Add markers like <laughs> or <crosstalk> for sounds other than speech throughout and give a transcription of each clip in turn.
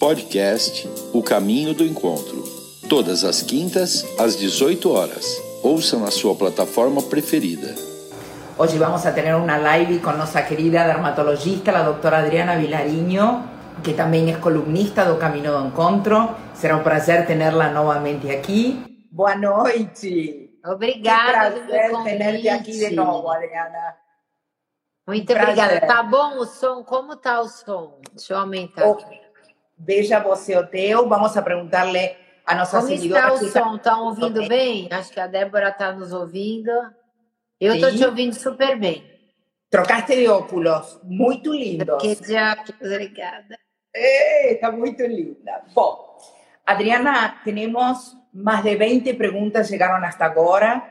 Podcast O Caminho do Encontro. Todas as quintas, às 18 horas. Ouça na sua plataforma preferida. Hoje vamos a ter uma live com nossa querida dermatologista, a doutora Adriana Vilariño, que também é columnista do Caminho do Encontro. Será um prazer tê-la novamente aqui. Boa noite. Obrigada. Que prazer ter-te aqui de novo, Adriana. Muito obrigada. Tá bom o som? Como tá o som? Deixa eu aumentar Oh, aqui. Veja você o teu. Vamos a perguntar-lhe a nossa Como seguidora. está o som? Estão ouvindo bem? Acho que a Débora está nos ouvindo. Eu estou te ouvindo super bem. Trocaste de óculos. Muito lindos. Que dia... Obrigada. Eh, Está muito linda. Bom, Adriana, temos mais de 20 perguntas chegaram hasta agora.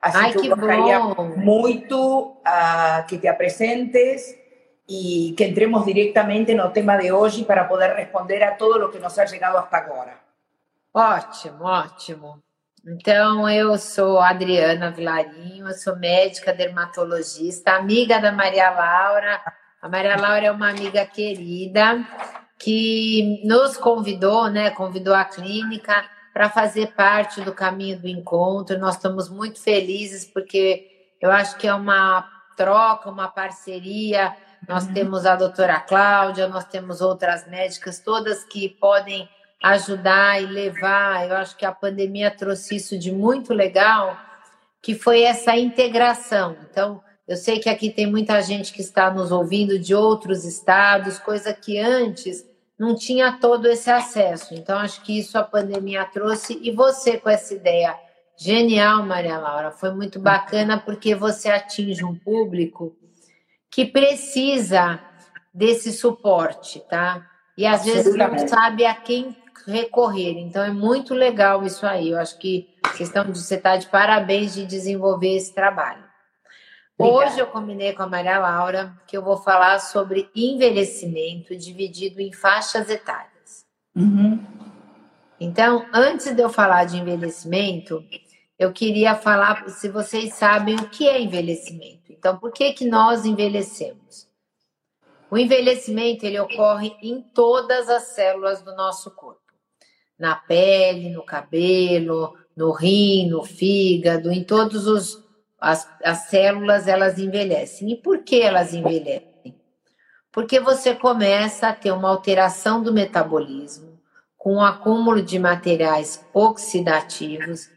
Assim Ai, que que eu gostaria bom. muito ah, que te apresentes e que entremos diretamente no tema de hoje para poder responder a todo o que nos ha chegado hasta agora. Ótimo, ótimo. Então, eu sou Adriana Vilarinho, eu sou médica dermatologista, amiga da Maria Laura. A Maria Laura é uma amiga querida que nos convidou, né? Convidou a clínica para fazer parte do caminho do encontro. Nós estamos muito felizes porque eu acho que é uma troca, uma parceria. Nós temos a doutora Cláudia, nós temos outras médicas, todas que podem ajudar e levar. Eu acho que a pandemia trouxe isso de muito legal, que foi essa integração. Então, eu sei que aqui tem muita gente que está nos ouvindo de outros estados, coisa que antes não tinha todo esse acesso. Então, acho que isso a pandemia trouxe. E você com essa ideia genial, Maria Laura, foi muito bacana porque você atinge um público que precisa desse suporte, tá? E às vezes não sabe a quem recorrer. Então é muito legal isso aí. Eu acho que vocês estão, você está de parabéns de desenvolver esse trabalho. Obrigada. Hoje eu combinei com a Maria Laura que eu vou falar sobre envelhecimento dividido em faixas etárias. Uhum. Então, antes de eu falar de envelhecimento, eu queria falar se vocês sabem o que é envelhecimento. Então, por que que nós envelhecemos? O envelhecimento ele ocorre em todas as células do nosso corpo. Na pele, no cabelo, no rim, no fígado, em todos os as, as células elas envelhecem. E por que elas envelhecem? Porque você começa a ter uma alteração do metabolismo, com o acúmulo de materiais oxidativos,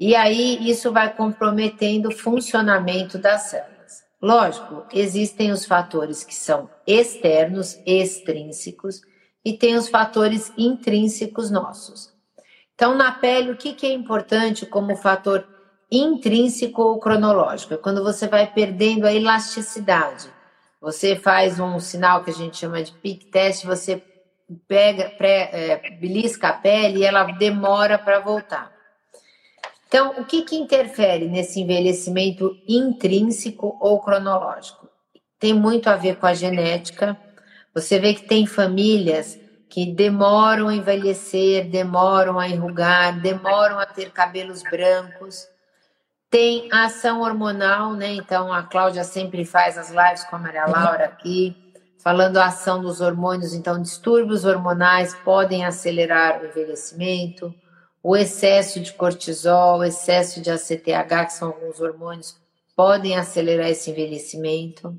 e aí isso vai comprometendo o funcionamento das células. Lógico, existem os fatores que são externos, extrínsecos, e tem os fatores intrínsecos nossos. Então, na pele, o que, é importante como fator intrínseco ou cronológico? É quando você vai perdendo a elasticidade. Você faz um sinal que a gente chama de peak test, você pega, pré, é, belisca a pele e ela demora para voltar. Então, o que, que interfere nesse envelhecimento intrínseco ou cronológico? Tem muito a ver com a genética. Você vê que tem famílias que demoram a envelhecer, demoram a enrugar, demoram a ter cabelos brancos. Tem a ação hormonal, né? Então a Cláudia sempre faz as lives com a Maria Laura aqui, falando a ação dos hormônios. Então, distúrbios hormonais podem acelerar o envelhecimento o excesso de cortisol, o excesso de ACTH, que são alguns hormônios, podem acelerar esse envelhecimento.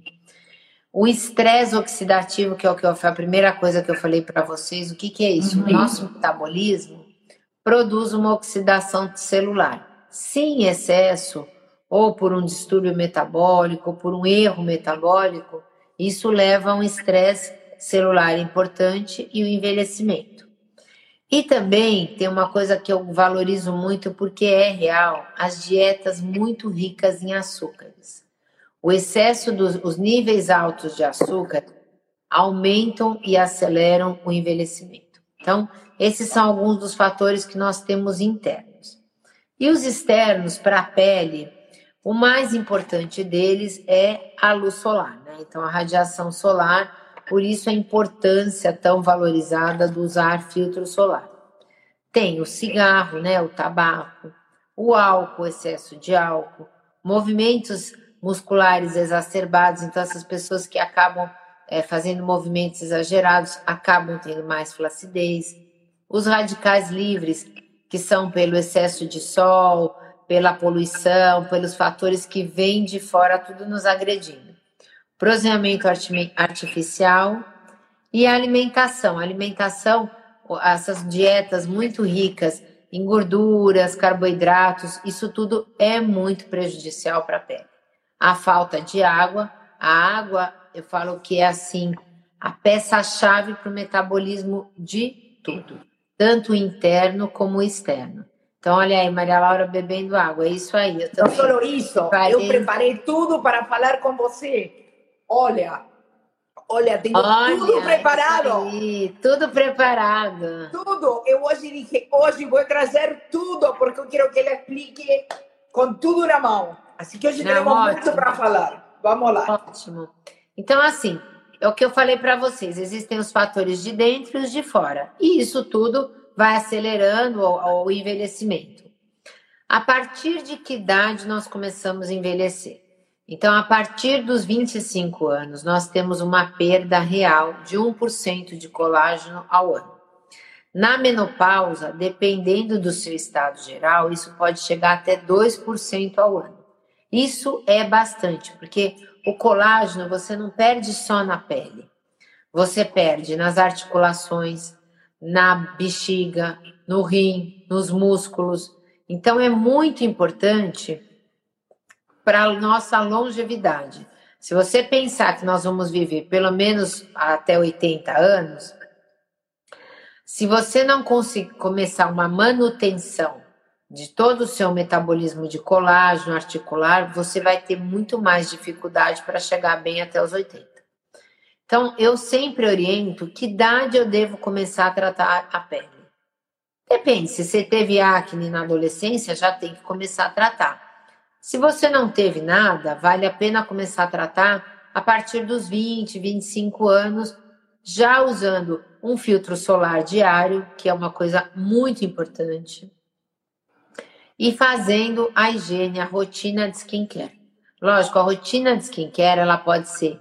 O estresse oxidativo, que é o que eu, a primeira coisa que eu falei para vocês, o que, que é isso? O nosso metabolismo produz uma oxidação celular. Se em excesso, ou por um distúrbio metabólico, ou por um erro metabólico, isso leva a um estresse celular importante e o envelhecimento. E também tem uma coisa que eu valorizo muito porque é real, as dietas muito ricas em açúcares. O excesso dos os níveis altos de açúcar aumentam e aceleram o envelhecimento. Então, esses são alguns dos fatores que nós temos internos. E os externos para a pele, o mais importante deles é a luz solar, né? Então, a radiação solar por isso a importância tão valorizada do usar filtro solar. Tem o cigarro, né, o tabaco, o álcool, excesso de álcool, movimentos musculares exacerbados, então essas pessoas que acabam é, fazendo movimentos exagerados, acabam tendo mais flacidez. Os radicais livres, que são pelo excesso de sol, pela poluição, pelos fatores que vêm de fora, tudo nos agredindo. Proseamento artificial e a alimentação. A alimentação, essas dietas muito ricas em gorduras, carboidratos, isso tudo é muito prejudicial para a pele. A falta de água, a água, eu falo que é assim, a peça-chave para o metabolismo de tudo, tanto interno como externo. Então, olha aí, Maria Laura bebendo água, é isso aí. Eu Não só isso, preparei... eu preparei tudo para falar com você. Olha, olha, olha, tudo preparado. Aí, tudo preparado. Tudo. Eu hoje disse, hoje vou trazer tudo, porque eu quero que ele explique com tudo na mão. Assim que hoje Não, temos ótimo. muito para falar. Vamos lá. Ótimo. Então, assim, é o que eu falei para vocês: existem os fatores de dentro e os de fora. E isso tudo vai acelerando o, o envelhecimento. A partir de que idade nós começamos a envelhecer? Então, a partir dos 25 anos, nós temos uma perda real de 1% de colágeno ao ano. Na menopausa, dependendo do seu estado geral, isso pode chegar até 2% ao ano. Isso é bastante, porque o colágeno você não perde só na pele. Você perde nas articulações, na bexiga, no rim, nos músculos. Então é muito importante para nossa longevidade. Se você pensar que nós vamos viver pelo menos até 80 anos, se você não conseguir começar uma manutenção de todo o seu metabolismo de colágeno articular, você vai ter muito mais dificuldade para chegar bem até os 80. Então, eu sempre oriento que idade eu devo começar a tratar a pele. Depende, se você teve acne na adolescência, já tem que começar a tratar. Se você não teve nada, vale a pena começar a tratar a partir dos 20, 25 anos, já usando um filtro solar diário, que é uma coisa muito importante, e fazendo a higiene, a rotina de skincare. Lógico, a rotina de skincare ela pode ser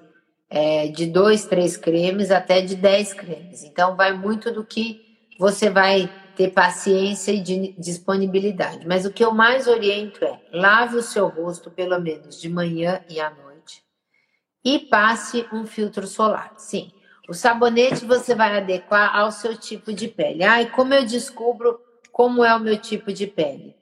é, de dois, três cremes até de dez cremes. Então, vai muito do que você vai ter paciência e disponibilidade. Mas o que eu mais oriento é lave o seu rosto pelo menos de manhã e à noite e passe um filtro solar. Sim, o sabonete você vai adequar ao seu tipo de pele. Ah, e como eu descubro como é o meu tipo de pele?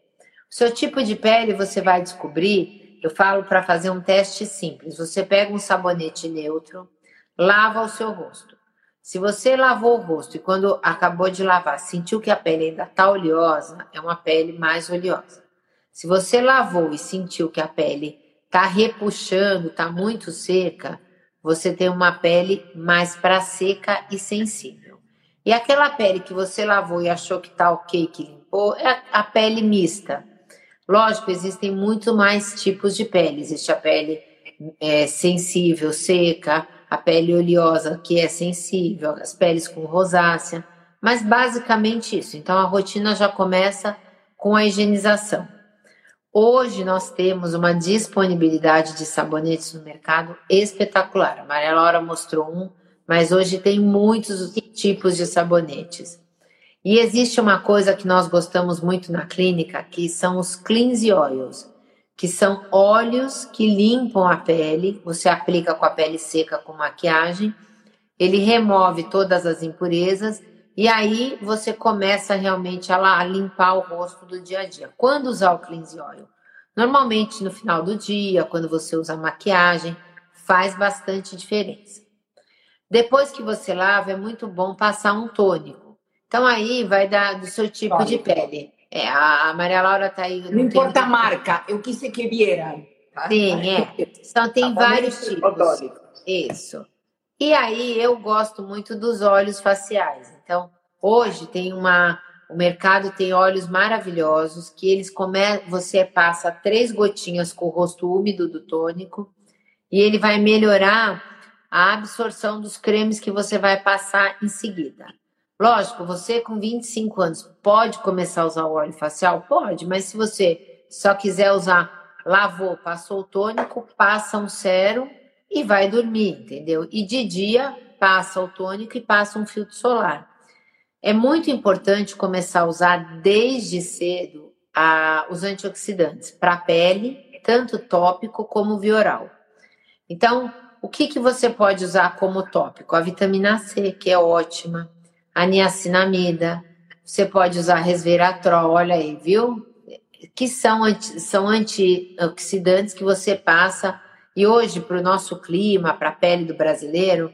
O seu tipo de pele você vai descobrir eu falo para fazer um teste simples. Você pega um sabonete neutro, lava o seu rosto. Se você lavou o rosto e quando acabou de lavar sentiu que a pele ainda está oleosa, é uma pele mais oleosa. Se você lavou e sentiu que a pele está repuxando, está muito seca, você tem uma pele mais para seca e sensível. E aquela pele que você lavou e achou que está ok, que limpou, é a pele mista. Lógico, existem muito mais tipos de pele. Existe a pele é, sensível, seca, a pele oleosa, que é sensível, as peles com rosácea, mas basicamente isso. Então a rotina já começa com a higienização. Hoje nós temos uma disponibilidade de sabonetes no mercado espetacular. A Maria Laura mostrou um, mas hoje tem muitos tipos de sabonetes. E existe uma coisa que nós gostamos muito na clínica, que são os cleanse oils, que são óleos que limpam a pele, você aplica com a pele seca com maquiagem, ele remove todas as impurezas e aí você começa realmente a, limpar o rosto do dia a dia. Quando usar o cleanse oil? Normalmente no final do dia, quando você usa maquiagem, faz bastante diferença. Depois que você lava, é muito bom passar um tônico. Então aí vai dar do seu tipo Olha. de pele. É, a Maria Laura tá aí. Não, não importa tem... a marca, eu quis que vieram. Tá? Sim, é. Então tem tá vários tipos. Isso. E aí eu gosto muito dos óleos faciais. Então, hoje tem uma. O mercado tem óleos maravilhosos que eles come... você passa três gotinhas com o rosto úmido do tônico e ele vai melhorar a absorção dos cremes que você vai passar em seguida. Lógico, você com 25 anos pode começar a usar o óleo facial? Pode, mas se você só quiser usar, lavou, passou o tônico, passa um sérum e vai dormir, entendeu? E de dia passa o tônico e passa um filtro solar. É muito importante começar a usar desde cedo a, os antioxidantes para a pele, tanto tópico como via oral. Então, o que, que você pode usar como tópico? A vitamina C, que é ótima, a niacinamida, você pode usar resveratrol, olha aí, viu? Que são, anti, são antioxidantes que você passa. E hoje, para o nosso clima, para a pele do brasileiro,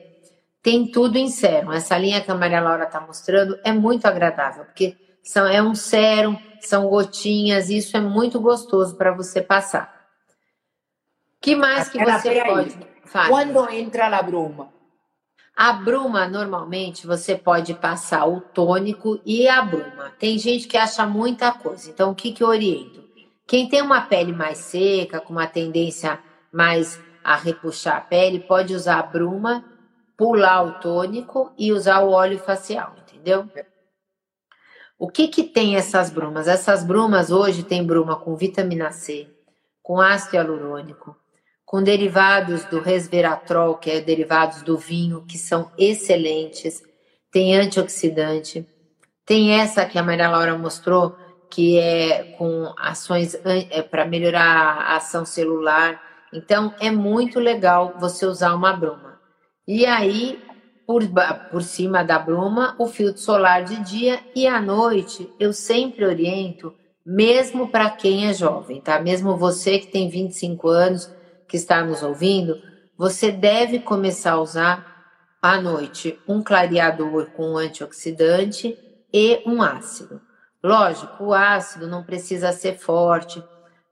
tem tudo em sérum. Essa linha que a Maria Laura está mostrando é muito agradável, porque são, é um sérum, são gotinhas, isso é muito gostoso para você passar. que mais que você pode... Quando entra a bruma? A bruma, normalmente, você pode passar o tônico e a bruma. Tem gente que acha muita coisa. Então, o que, que eu oriento? Quem tem uma pele mais seca, com uma tendência mais a repuxar a pele, pode usar a bruma, pular o tônico e usar o óleo facial, entendeu? O que, que tem essas brumas? Essas brumas hoje tem bruma com vitamina C, com ácido hialurônico, com derivados do resveratrol, que é derivados do vinho, que são excelentes, tem antioxidante, tem essa que a Maria Laura mostrou, que é com ações é, para melhorar a ação celular. Então, é muito legal você usar uma bruma. E aí, por, por cima da bruma, o filtro solar de dia e à noite, eu sempre oriento, mesmo para quem é jovem, tá? Mesmo você que tem 25 anos, que está nos ouvindo, você deve começar a usar à noite um clareador com um antioxidante e um ácido. Lógico, o ácido não precisa ser forte,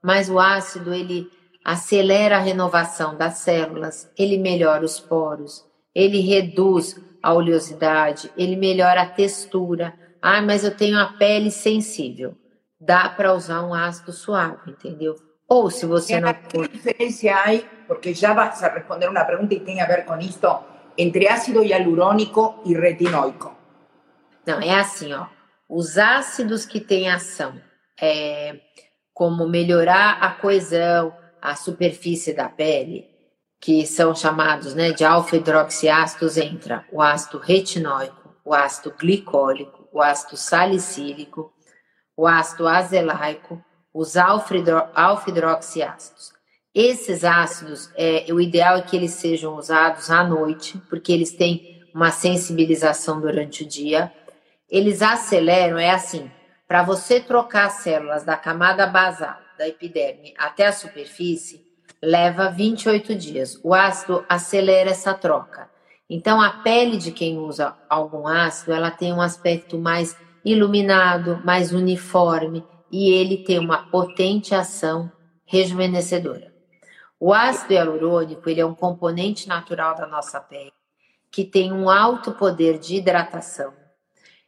mas o ácido ele acelera a renovação das células, ele melhora os poros, ele reduz a oleosidade, ele melhora a textura. Ah, mas eu tenho a pele sensível. Dá para usar um ácido suave, entendeu? Ou se você não... Que diferença há, porque já vas a responder uma pergunta e tem a ver com isto, entre ácido hialurônico e retinóico? Não, é assim, ó. Os ácidos que têm ação, é, como melhorar a coesão, a superfície da pele, que são chamados né, de alfa-hidroxiácidos, entra o ácido retinóico, o ácido glicólico, o ácido salicílico, o ácido azelaico, os alfa-hidroxiácidos. Esses ácidos, é, o ideal é que eles sejam usados à noite, porque eles têm uma sensibilização durante o dia. Eles aceleram, é assim, para você trocar células da camada basal, da epiderme, até a superfície, leva 28 dias. O ácido acelera essa troca. Então, a pele de quem usa algum ácido, ela tem um aspecto mais iluminado, mais uniforme, e ele tem uma potente ação rejuvenescedora. O ácido hialurônico ele é um componente natural da nossa pele que tem um alto poder de hidratação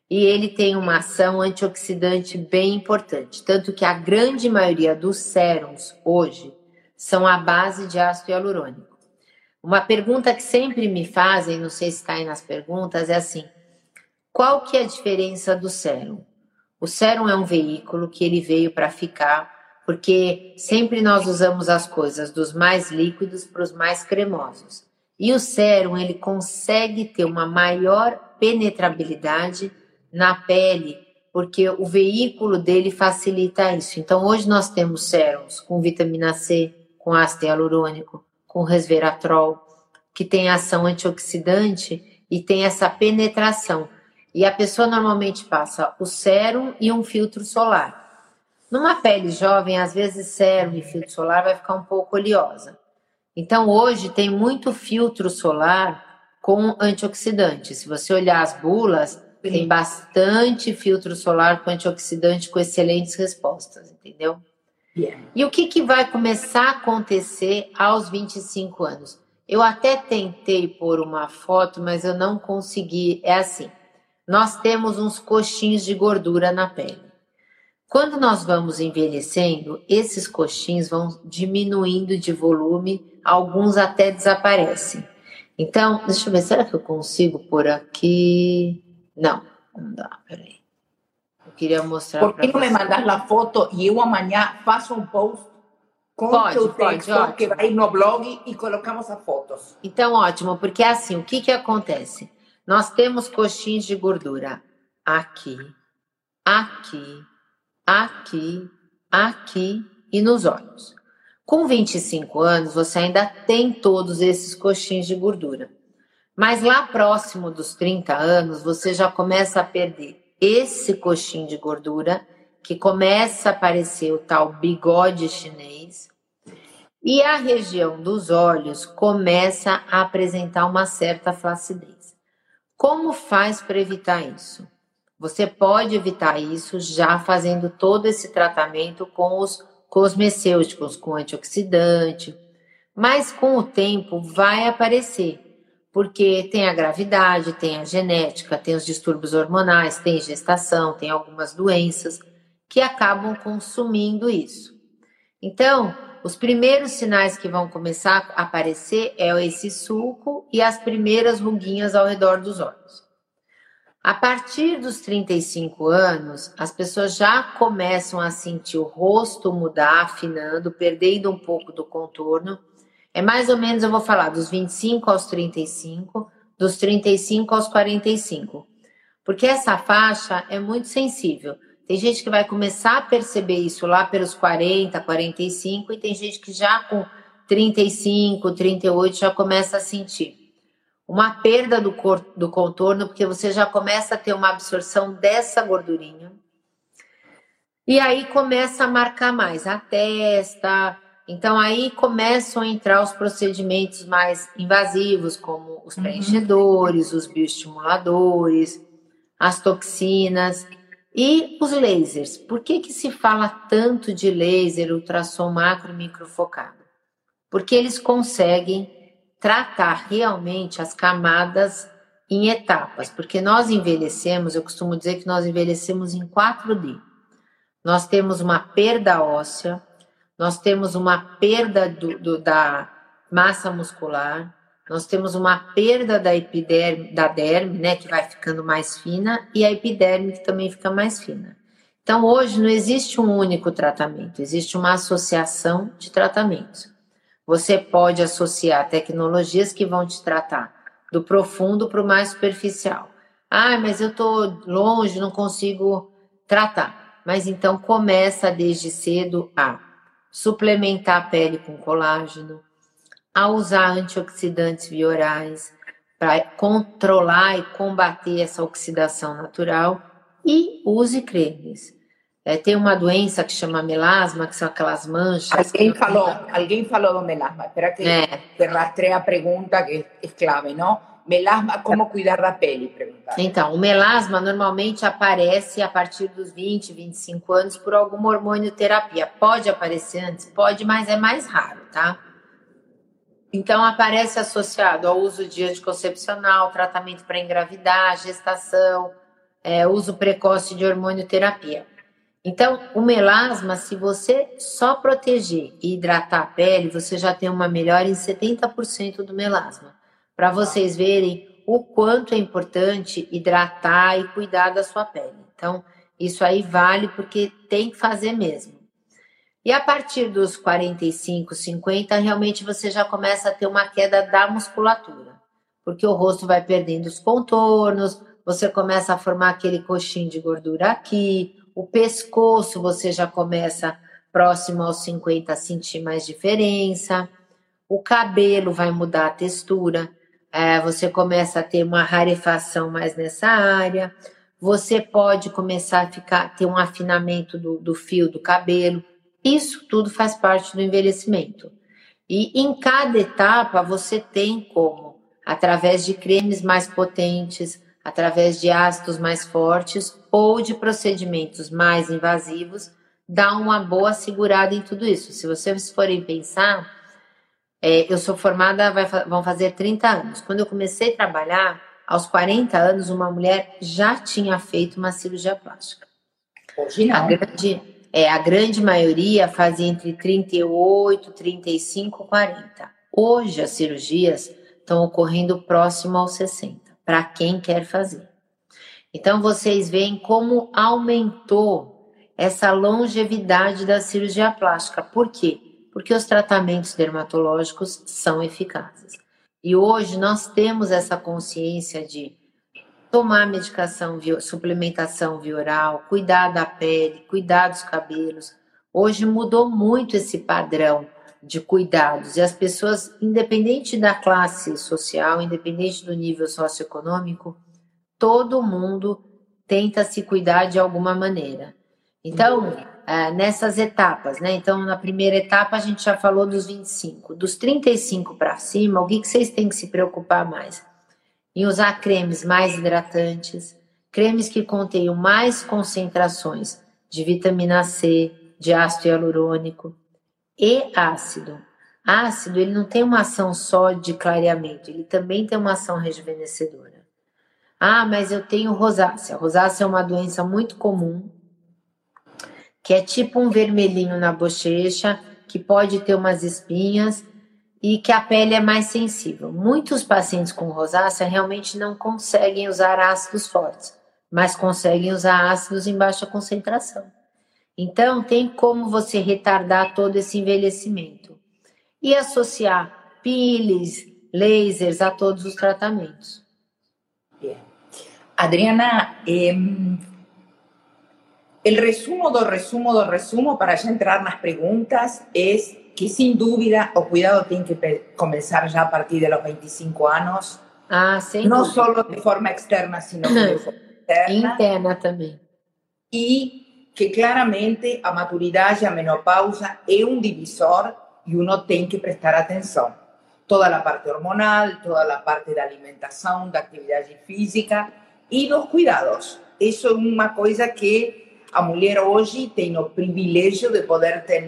e ele tem uma ação antioxidante bem importante, tanto que a grande maioria dos sérums hoje são à base de ácido hialurônico. Uma pergunta que sempre me fazem, não sei se está aí nas perguntas, é assim: qual que é a diferença do sérum? O sérum é um veículo que ele veio para ficar, porque sempre nós usamos as coisas dos mais líquidos para os mais cremosos. E o sérum ele consegue ter uma maior penetrabilidade na pele, porque o veículo dele facilita isso. Então hoje nós temos sérums com vitamina C, com ácido hialurônico, com resveratrol, que tem ação antioxidante e tem essa penetração. E a pessoa normalmente passa o sérum e um filtro solar. Numa pele jovem, às vezes sérum e filtro solar vai ficar um pouco oleosa. Então hoje tem muito filtro solar com antioxidante. Se você olhar as bulas, Sim. tem bastante filtro solar com antioxidante com excelentes respostas, entendeu? Yeah. E o que, que vai começar a acontecer aos 25 anos? Eu até tentei pôr uma foto, mas eu não consegui. É assim: nós temos uns coxinhos de gordura na pele. Quando nós vamos envelhecendo, esses coxins vão diminuindo de volume, alguns até desaparecem. Então, deixa eu ver, será que eu consigo por aqui? Não, não dá, peraí. Eu queria mostrar. Por que não me mandar a foto e eu amanhã faço um post Conte pode, o texto pode, que vai no blog e colocamos as fotos. Então, ótimo, porque é assim, o que, que acontece? Nós temos coxins de gordura aqui, aqui, aqui, aqui e nos olhos. Com 25 anos, você ainda tem todos esses coxins de gordura. Mas lá próximo dos 30 anos, você já começa a perder esse coxinho de gordura, que começa a aparecer o tal bigode chinês, e a região dos olhos começa a apresentar uma certa flacidez. Como faz para evitar isso? Você pode evitar isso já fazendo todo esse tratamento com os cosmecêuticos, com antioxidante, mas com o tempo vai aparecer porque tem a gravidade, tem a genética, tem os distúrbios hormonais, tem gestação, tem algumas doenças que acabam consumindo isso. Então, os primeiros sinais que vão começar a aparecer é esse sulco e as primeiras ruguinhas ao redor dos olhos. A partir dos 35 anos, as pessoas já começam a sentir o rosto mudar, afinando, perdendo um pouco do contorno é mais ou menos, eu vou falar, dos 25 aos 35, dos 35 aos 45. Porque essa faixa é muito sensível. Tem gente que vai começar a perceber isso lá pelos 40, 45, e tem gente que já com 35, 38 já começa a sentir uma perda do, cor, do contorno, porque você já começa a ter uma absorção dessa gordurinha. E aí começa a marcar mais a testa, então aí começam a entrar os procedimentos mais invasivos, como os uhum. preenchedores, uhum. os bioestimuladores, as toxinas e os lasers. Por que, que se fala tanto de laser, ultrassom macro e microfocado? Porque eles conseguem tratar realmente as camadas em etapas, porque nós envelhecemos, eu costumo dizer que nós envelhecemos em 4D. Nós temos uma perda óssea, nós temos uma perda do, do, da massa muscular, nós temos uma perda da epiderme, da derme, né, que vai ficando mais fina, e a epiderme que também fica mais fina. Então, hoje não existe um único tratamento, existe uma associação de tratamentos. Você pode associar tecnologias que vão te tratar do profundo para o mais superficial. Ah, mas eu estou longe, não consigo tratar. Mas então começa desde cedo a suplementar a pele com colágeno, a usar antioxidantes biorais para controlar e combater essa oxidação natural e use cremes. É, tem uma doença que chama melasma, que são aquelas manchas. Alguém falou, alguém falou do melasma. Espera que, é. rastreie a pergunta que é clave, não? Melasma, como cuidar da pele? Perguntar. Então, o melasma normalmente aparece a partir dos 20, 25 anos por alguma hormonioterapia. Pode aparecer antes? Pode, mas é mais raro, tá? Então, aparece associado ao uso de anticoncepcional, tratamento para engravidar, gestação, é, uso precoce de hormonioterapia. Então, o melasma, se você só proteger e hidratar a pele, você já tem uma melhora em 70% do melasma para vocês verem o quanto é importante hidratar e cuidar da sua pele. Então, isso aí vale porque tem que fazer mesmo. E a partir dos 45, 50, realmente você já começa a ter uma queda da musculatura, porque o rosto vai perdendo os contornos, você começa a formar aquele coxinho de gordura aqui, o pescoço você já começa próximo aos 50 a sentir mais diferença, o cabelo vai mudar a textura é, você começa a ter uma rarefação mais nessa área, você pode começar a ficar, ter um afinamento do, do fio do cabelo. Isso tudo faz parte do envelhecimento. E em cada etapa você tem como, através de cremes mais potentes, através de ácidos mais fortes ou de procedimentos mais invasivos, dar uma boa segurada em tudo isso. Se vocês forem pensar, é, eu sou formada, vai, vão fazer 30 anos. Quando eu comecei a trabalhar, aos 40 anos, uma mulher já tinha feito uma cirurgia plástica. Hoje não. A grande, é, a grande maioria fazia entre 38, 35, 40. Hoje as cirurgias estão ocorrendo próximo aos 60, para quem quer fazer. Então vocês veem como aumentou essa longevidade da cirurgia plástica. Por quê? porque os tratamentos dermatológicos são eficazes. E hoje nós temos essa consciência de tomar medicação, suplementação via oral, cuidar da pele, cuidar dos cabelos. Hoje mudou muito esse padrão de cuidados e as pessoas, independente da classe social, independente do nível socioeconômico, todo mundo tenta se cuidar de alguma maneira. Então, é, nessas etapas, né? Então, na primeira etapa, a gente já falou dos 25. Dos 35 para cima, o que, que vocês têm que se preocupar mais? Em usar cremes mais hidratantes, cremes que contenham mais concentrações de vitamina C, de ácido hialurônico e ácido. Ácido, ele não tem uma ação só de clareamento, ele também tem uma ação rejuvenescedora. Ah, mas eu tenho rosácea. Rosácea é uma doença muito comum, que é tipo um vermelhinho na bochecha, que pode ter umas espinhas e que a pele é mais sensível. Muitos pacientes com rosácea realmente não conseguem usar ácidos fortes, mas conseguem usar ácidos em baixa concentração. Então, tem como você retardar todo esse envelhecimento e associar pílulas, lasers a todos os tratamentos. Adriana, eh, el resumo do resumo do resumo, para ya entrar nas perguntas, es que sin duda o cuidado tiene que comenzar ya a partir de los 25 años. Ah, sem no solo de forma externa, sino de forma <laughs> interna. Interna também. E que claramente a maturidade, a menopausa é um divisor e uno tem que prestar atenção. Toda a parte hormonal, toda a parte da alimentação, da atividade física e dos cuidados. Isso é uma coisa que a mulher hoje tem o privilégio de poder ter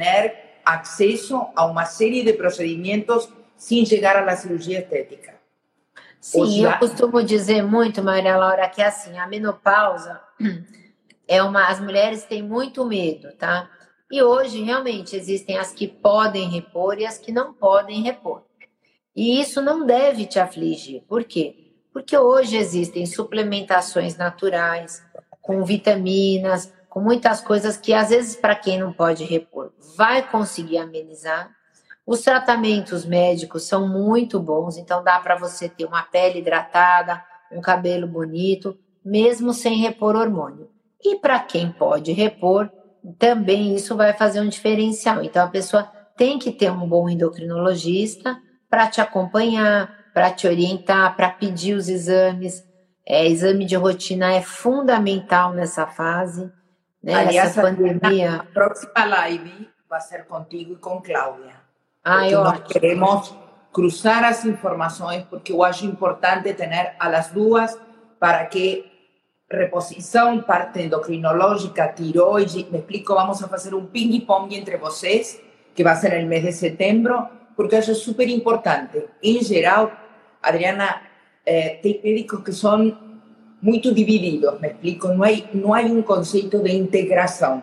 acesso a uma série de procedimentos sem chegar à cirurgia estética. Sim, eu costumo dizer muito, Maria Laura, que assim, a menopausa é uma. As mulheres têm muito medo, tá? E hoje, realmente, existem as que podem repor e as que não podem repor. E isso não deve te afligir. Por quê? Porque hoje existem suplementações naturais, com vitaminas, com muitas coisas que, às vezes, para quem não pode repor, vai conseguir amenizar. Os tratamentos médicos são muito bons, então dá para você ter uma pele hidratada, um cabelo bonito, mesmo sem repor hormônio. E para quem pode repor, também isso vai fazer um diferencial. Então a pessoa tem que ter um bom endocrinologista para te acompanhar, para te orientar, para pedir os exames. É, exame de rotina é fundamental nessa fase. Né? Aliás, Essa pandemia. A próxima live vai ser contigo e com Cláudia. Ai, nós ótimo. queremos cruzar as informações, porque eu acho importante ter a las duas para que reposição, parte endocrinológica, tiroide, me explico, vamos a fazer um ping-pong entre vocês, que vai ser no mês de setembro, porque acho super importante. Em geral, Adriana, eh, tem médicos que são muito divididos, me explico, não há, não há um conceito de integração.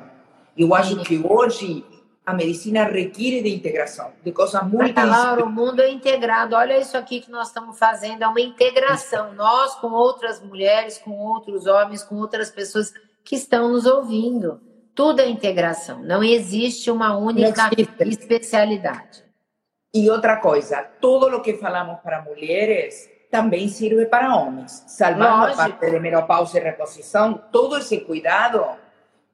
Eu acho que hoje a medicina requer de integração, de coisas muito... Mas, Laura, o mundo é integrado. Olha isso aqui que nós estamos fazendo, é uma integração. Nós com outras mulheres, com outros homens, com outras pessoas que estão nos ouvindo. Tudo é integração. Não existe uma única especialidade. E outra coisa, todo o que falamos para mulheres também serve para homens. Salvando Lógico. a parte de menopausa e reposição, todo esse cuidado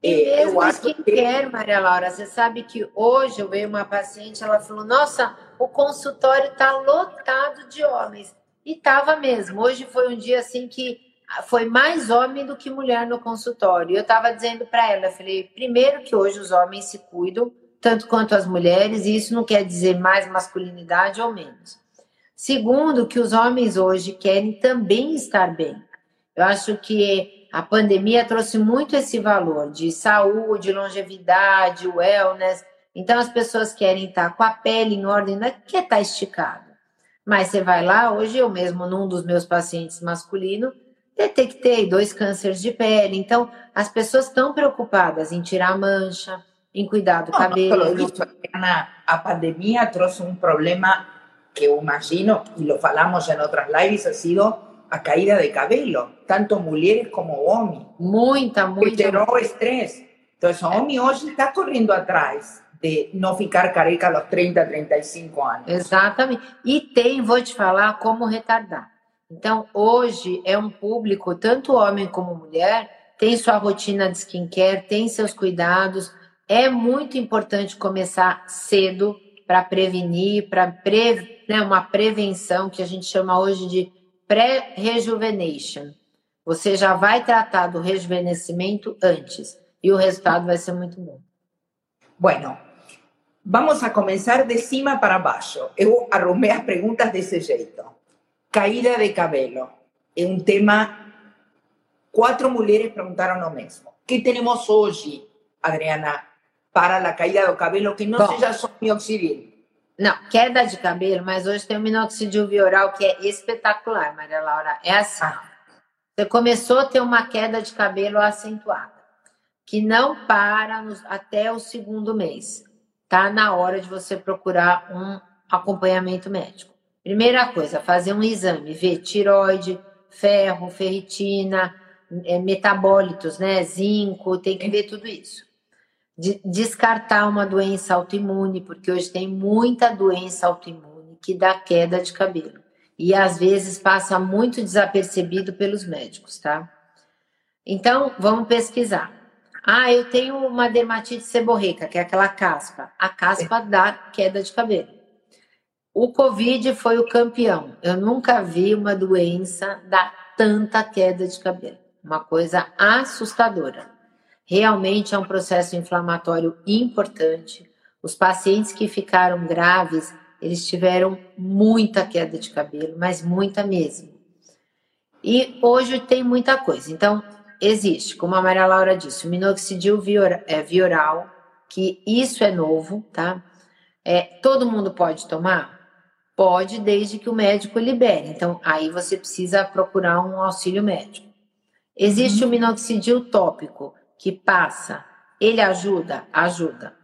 E É, mesmo quem quer, Maria Laura, você sabe que hoje eu veio uma paciente, ela falou: Nossa, o consultório está lotado de homens. E estava mesmo. Hoje foi um dia assim que foi mais homem do que mulher no consultório. Eu estava dizendo para ela: eu falei, primeiro que hoje os homens se cuidam, tanto quanto as mulheres, e isso não quer dizer mais masculinidade ou menos. Segundo, que os homens hoje querem também estar bem. Eu acho que a pandemia trouxe muito esse valor de saúde, longevidade, wellness. Então as pessoas querem estar com a pele em ordem, não é que quer estar esticado. Mas você vai lá, hoje eu mesmo, num dos meus pacientes masculino, detectei dois cânceres de pele. Então, as pessoas estão preocupadas em tirar a mancha, em cuidar do Não, cabelo. não isso, a pandemia trouxe um problema que eu imagino, e lo falamos em outras lives, ha sido a caída de cabelo, tanto mulheres como homens. Muita, que muita. gerou estresse. Então, o homem hoje está correndo atrás de não ficar careca aos 30, 35 anos. Exatamente. E tem, vou te falar, como retardar. Então, hoje é um público, tanto homem como mulher, tem sua rotina de skincare, tem seus cuidados. É muito importante começar cedo para prevenir, para pre, né, uma prevenção que a gente chama hoje de pré-rejuvenation. Você já vai tratar do rejuvenescimento antes e o resultado vai ser muito bom. Bueno, vamos a começar de cima para baixo. Eu arrumei as perguntas desse jeito. Caída de cabelo é um tema. Quatro mulheres perguntaram o mesmo. O que temos hoje, Adriana, para a caída do cabelo que não Bom, seja só minoxidil? Não, queda de cabelo, mas hoje tem o minoxidil vioral que é espetacular, Maria Laura. É assim. Ah. Você começou a ter uma queda de cabelo acentuada, que não para nos, até o segundo mês. Tá na hora de você procurar um acompanhamento médico. Primeira coisa, fazer um exame, ver tiroide, ferro, ferritina, é, metabólitos, né? Zinco, tem que ver tudo isso. De, descartar uma doença autoimune, porque hoje tem muita doença autoimune que dá queda de cabelo e às vezes passa muito desapercebido pelos médicos, tá? Então, vamos pesquisar. Ah, eu tenho uma dermatite seborreica, que é aquela caspa. A caspa dá queda de cabelo. O Covid foi o campeão. Eu nunca vi uma doença dar tanta queda de cabelo. Uma coisa assustadora. Realmente é um processo inflamatório importante. Os pacientes que ficaram graves eles tiveram muita queda de cabelo, mas muita mesmo. E hoje tem muita coisa. Então, existe, como a Maria Laura disse, o minoxidil é vioral, que isso é novo, tá? É, todo mundo pode tomar? Pode, desde que o médico libere. Então, aí você precisa procurar um auxílio médico. Existe uhum. o minoxidil tópico, que passa. Ele ajuda? Ajuda.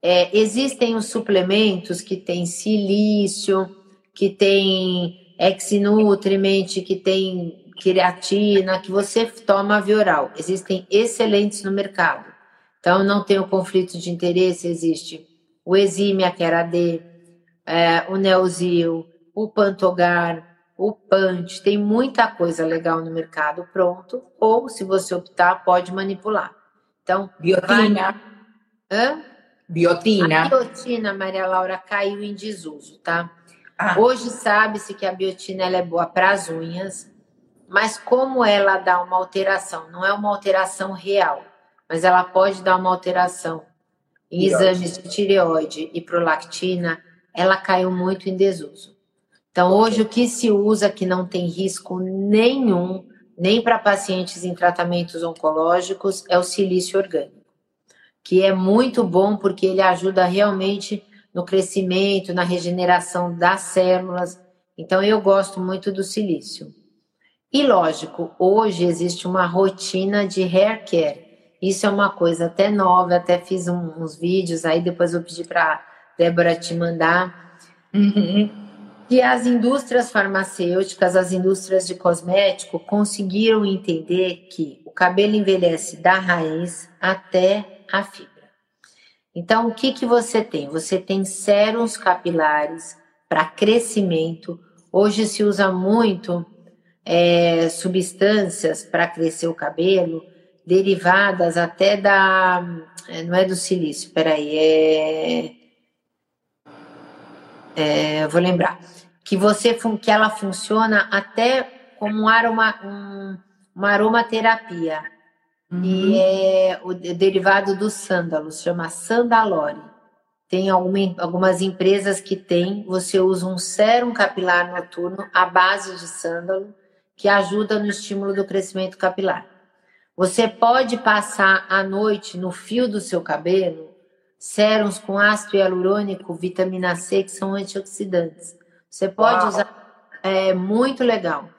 É, existem os suplementos que tem silício, que tem ex-nutriment, que tem creatina, que você toma via oral. Existem excelentes no mercado. Então, não tem o conflito de interesse, existe o Exime, a Querade, é, o Neozil, o Pantogar, o Pant, tem muita coisa legal no mercado pronto, ou se você optar, pode manipular. Então, biotina. Vai... Hã? Biotina. A biotina, Maria Laura, caiu em desuso, tá? Ah. Hoje sabe-se que a biotina ela é boa para as unhas, mas como ela dá uma alteração, não é uma alteração real, mas ela pode dar uma alteração em exames de tireoide e prolactina, ela caiu muito em desuso. Então, hoje o que se usa que não tem risco nenhum, nem para pacientes em tratamentos oncológicos, é o silício orgânico que é muito bom porque ele ajuda realmente no crescimento, na regeneração das células. Então, eu gosto muito do silício. E lógico, hoje existe uma rotina de hair care. Isso é uma coisa até nova, até fiz um, uns vídeos aí, depois eu pedi para Débora te mandar. Uhum. Que as indústrias farmacêuticas, as indústrias de cosmético conseguiram entender que o cabelo envelhece da raiz até a fibra. Então, o que, que você tem? Você tem sérums capilares para crescimento. Hoje se usa muito é, substâncias para crescer o cabelo, derivadas até da. É, não é do silício, peraí, é. é vou lembrar. Que, você, que ela funciona até como um aroma, um, uma aromaterapia. Uhum. E é o derivado do sândalo, se chama Sandalore. Tem alguma, algumas empresas que tem, você usa um sérum capilar noturno à base de sândalo, que ajuda no estímulo do crescimento capilar. Você pode passar à noite no fio do seu cabelo sérums com ácido hialurônico, vitamina C, que são antioxidantes. Você pode Uau. usar, é muito legal.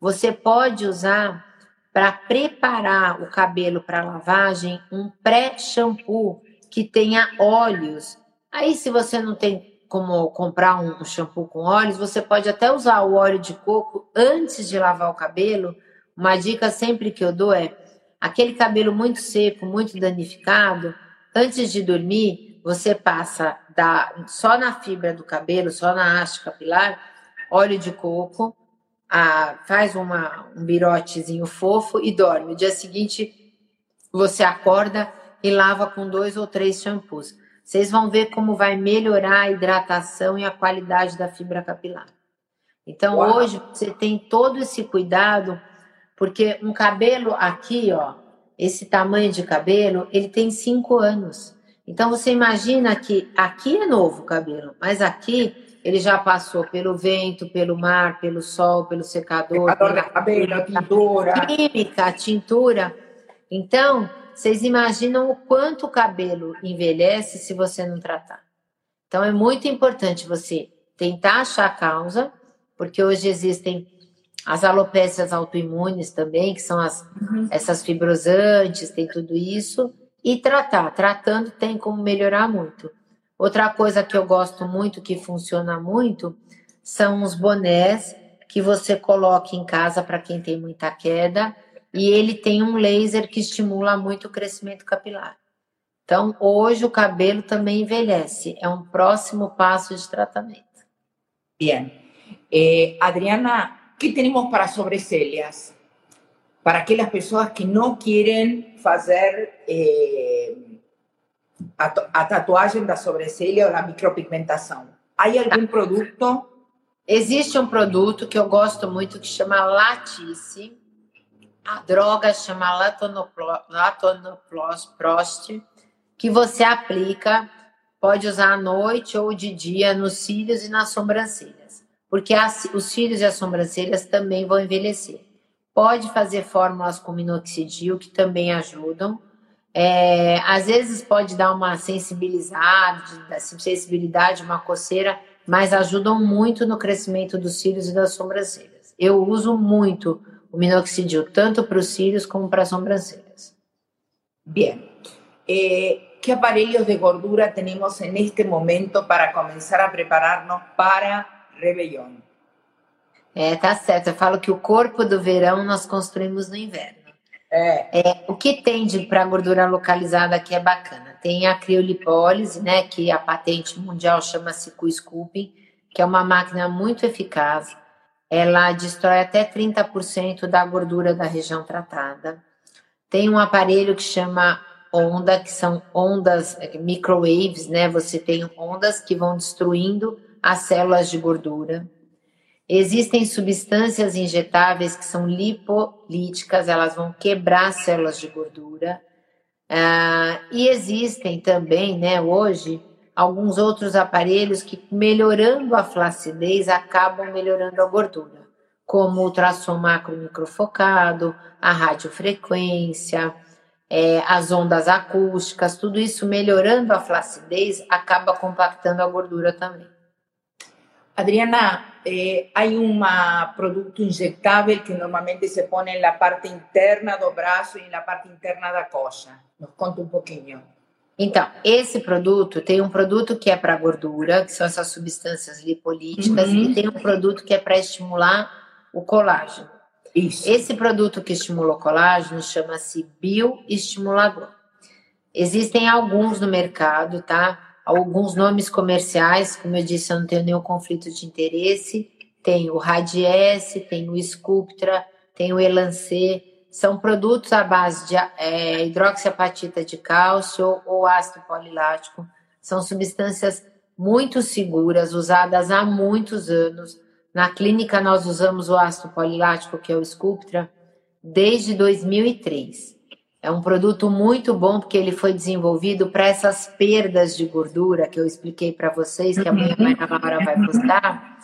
Você pode usar para preparar o cabelo para lavagem, um pré-shampoo que tenha óleos. Aí, se você não tem como comprar um shampoo com óleos, você pode até usar o óleo de coco antes de lavar o cabelo. Uma dica sempre que eu dou é aquele cabelo muito seco, muito danificado, antes de dormir, você passa da, só na fibra do cabelo, só na haste capilar, óleo de coco, a, faz uma, um birotezinho fofo e dorme. No dia seguinte, você acorda e lava com dois ou três shampoos. Vocês vão ver como vai melhorar a hidratação e a qualidade da fibra capilar. Então, Uau. hoje, você tem todo esse cuidado, porque um cabelo aqui, ó, esse tamanho de cabelo, ele tem cinco anos. Então, você imagina que aqui é novo o cabelo, mas aqui ele já passou pelo vento, pelo mar, pelo sol, pelo secador, secador pela cabelo, a tintura. Química, a tintura. Então, vocês imaginam o quanto o cabelo envelhece se você não tratar. Então, é muito importante você tentar achar a causa, porque hoje existem as alopécias autoimunes também, que são as, uhum. essas fibrosantes, tem tudo isso, e tratar. Tratando tem como melhorar muito. Outra coisa que eu gosto muito, que funciona muito, são os bonés que você coloca em casa para quem tem muita queda, e ele tem um laser que estimula muito o crescimento capilar. Então, hoje o cabelo também envelhece, é um próximo passo de tratamento. Bien. Eh, Adriana, que temos para sobrancelhas? Para aquelas pessoas que não querem fazer eh, a, a tatuagem da sobrancelha ou a micropigmentação. Há algum produto? Existe um produto que eu gosto muito que chama Latice. A droga chama Latonoprost, que você aplica, pode usar à noite ou de dia nos cílios e nas sobrancelhas, porque as, os cílios e as sobrancelhas também vão envelhecer. Pode fazer fórmulas com minoxidil, que também ajudam é, às vezes pode dar uma sensibilizada, sensibilidade, uma coceira, mas ajudam muito no crescimento dos cílios e das sobrancelhas. Eu uso muito o minoxidil, tanto para os cílios como para as sobrancelhas. Bien. Eh, que aparelhos de gordura temos neste momento para começar a preparar-nos para Réveillon? É, tá certo. Eu falo que o corpo do verão nós construímos no inverno. É. é o que tem para gordura localizada aqui é bacana. Tem a criolipólise, né, que a patente mundial chama-se Q-Scooping, que é uma máquina muito eficaz. Ela destrói até 30% da gordura da região tratada. Tem um aparelho que chama onda, que são ondas é, microwaves, né? Você tem ondas que vão destruindo as células de gordura. Existem substâncias injetáveis que são lipolíticas, elas vão quebrar células de gordura. Ah, e existem também, né, hoje, alguns outros aparelhos que, melhorando a flacidez, acabam melhorando a gordura, como o ultrassom macro microfocado, a radiofrequência, é, as ondas acústicas, tudo isso melhorando a flacidez acaba compactando a gordura também. Adriana, eh, hay un producto inyectable que normalmente se pone en la parte interna do braço e na parte interna da coxa. Nos conta um pouquinho. Então, esse produto tem um produto que é para gordura, que são essas substâncias lipolíticas, uhum. e tem um produto que é para estimular o colágeno. Isso. Esse produto que estimula o colágeno chama-se bioestimulador. Existem alguns no mercado, tá? Alguns nomes comerciais, como eu disse, eu não tenho nenhum conflito de interesse. Tem o Radiesse, tem o Sculptra, tem o Elancê. São produtos à base de é, hidroxiapatita de cálcio ou ácido polilático. São substâncias muito seguras, usadas há muitos anos. Na clínica, nós usamos o ácido polilático, que é o Sculptra, desde 2003. É um produto muito bom porque ele foi desenvolvido para essas perdas de gordura que eu expliquei para vocês, que amanhã a Maria Laura vai postar,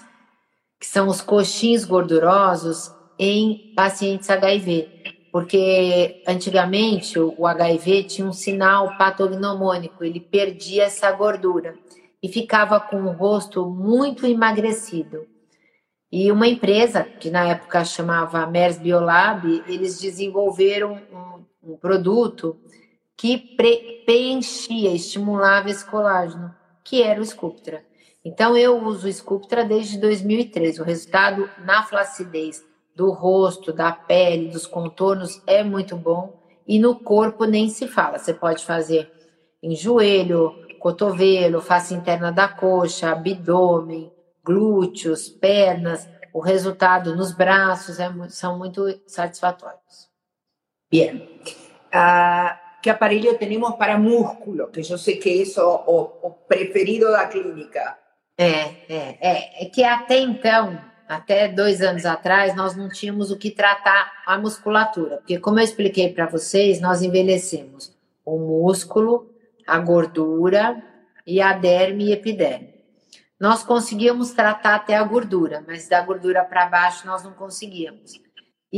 que são os coxins gordurosos em pacientes HIV. Porque antigamente o HIV tinha um sinal patognomônico, ele perdia essa gordura e ficava com o rosto muito emagrecido. E uma empresa, que na época chamava Mers Biolab, eles desenvolveram um um produto que preenchia, estimulava esse colágeno, que era o Sculptra. Então eu uso o Sculptra desde 2003. O resultado na flacidez do rosto, da pele, dos contornos é muito bom e no corpo nem se fala. Você pode fazer em joelho, cotovelo, face interna da coxa, abdômen, glúteos, pernas, o resultado nos braços é, são muito satisfatórios. Bien. Uh, ¿Qué aparelho temos para músculo? Que eu sei que é o, o preferido da clínica. É, é, é, é que até então, até dois anos atrás, nós não tínhamos o que tratar a musculatura, porque como eu expliquei para vocês, nós envelhecemos o músculo, a gordura e a derme e epiderme. Nós conseguíamos tratar até a gordura, mas da gordura para baixo nós não conseguíamos.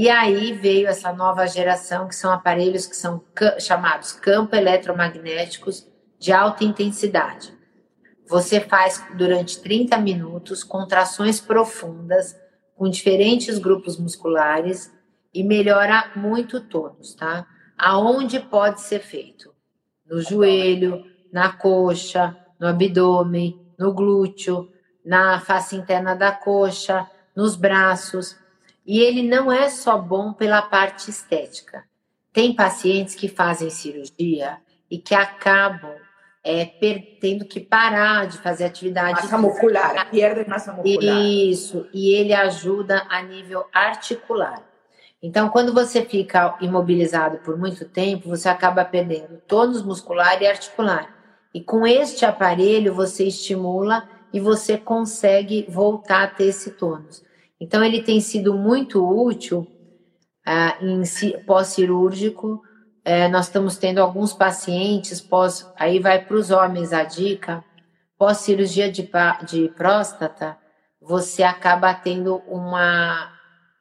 E aí veio essa nova geração, que são aparelhos que são chamados campo eletromagnéticos de alta intensidade. Você faz durante 30 minutos contrações profundas com diferentes grupos musculares e melhora muito o tônus, tá? Aonde pode ser feito? No joelho, na coxa, no abdômen, no glúteo, na face interna da coxa, nos braços. E ele não é só bom pela parte estética. Tem pacientes que fazem cirurgia e que acabam é, tendo que parar de fazer atividade. Massa muscular, perde massa muscular. Isso, e ele ajuda a nível articular. Então, quando você fica imobilizado por muito tempo, você acaba perdendo tônus muscular e articular. E com este aparelho você estimula e você consegue voltar a ter esse tônus. Então ele tem sido muito útil ah, em pós-cirúrgico. É, nós estamos tendo alguns pacientes pós, aí vai para os homens a dica, pós cirurgia de, de próstata, você acaba tendo uma,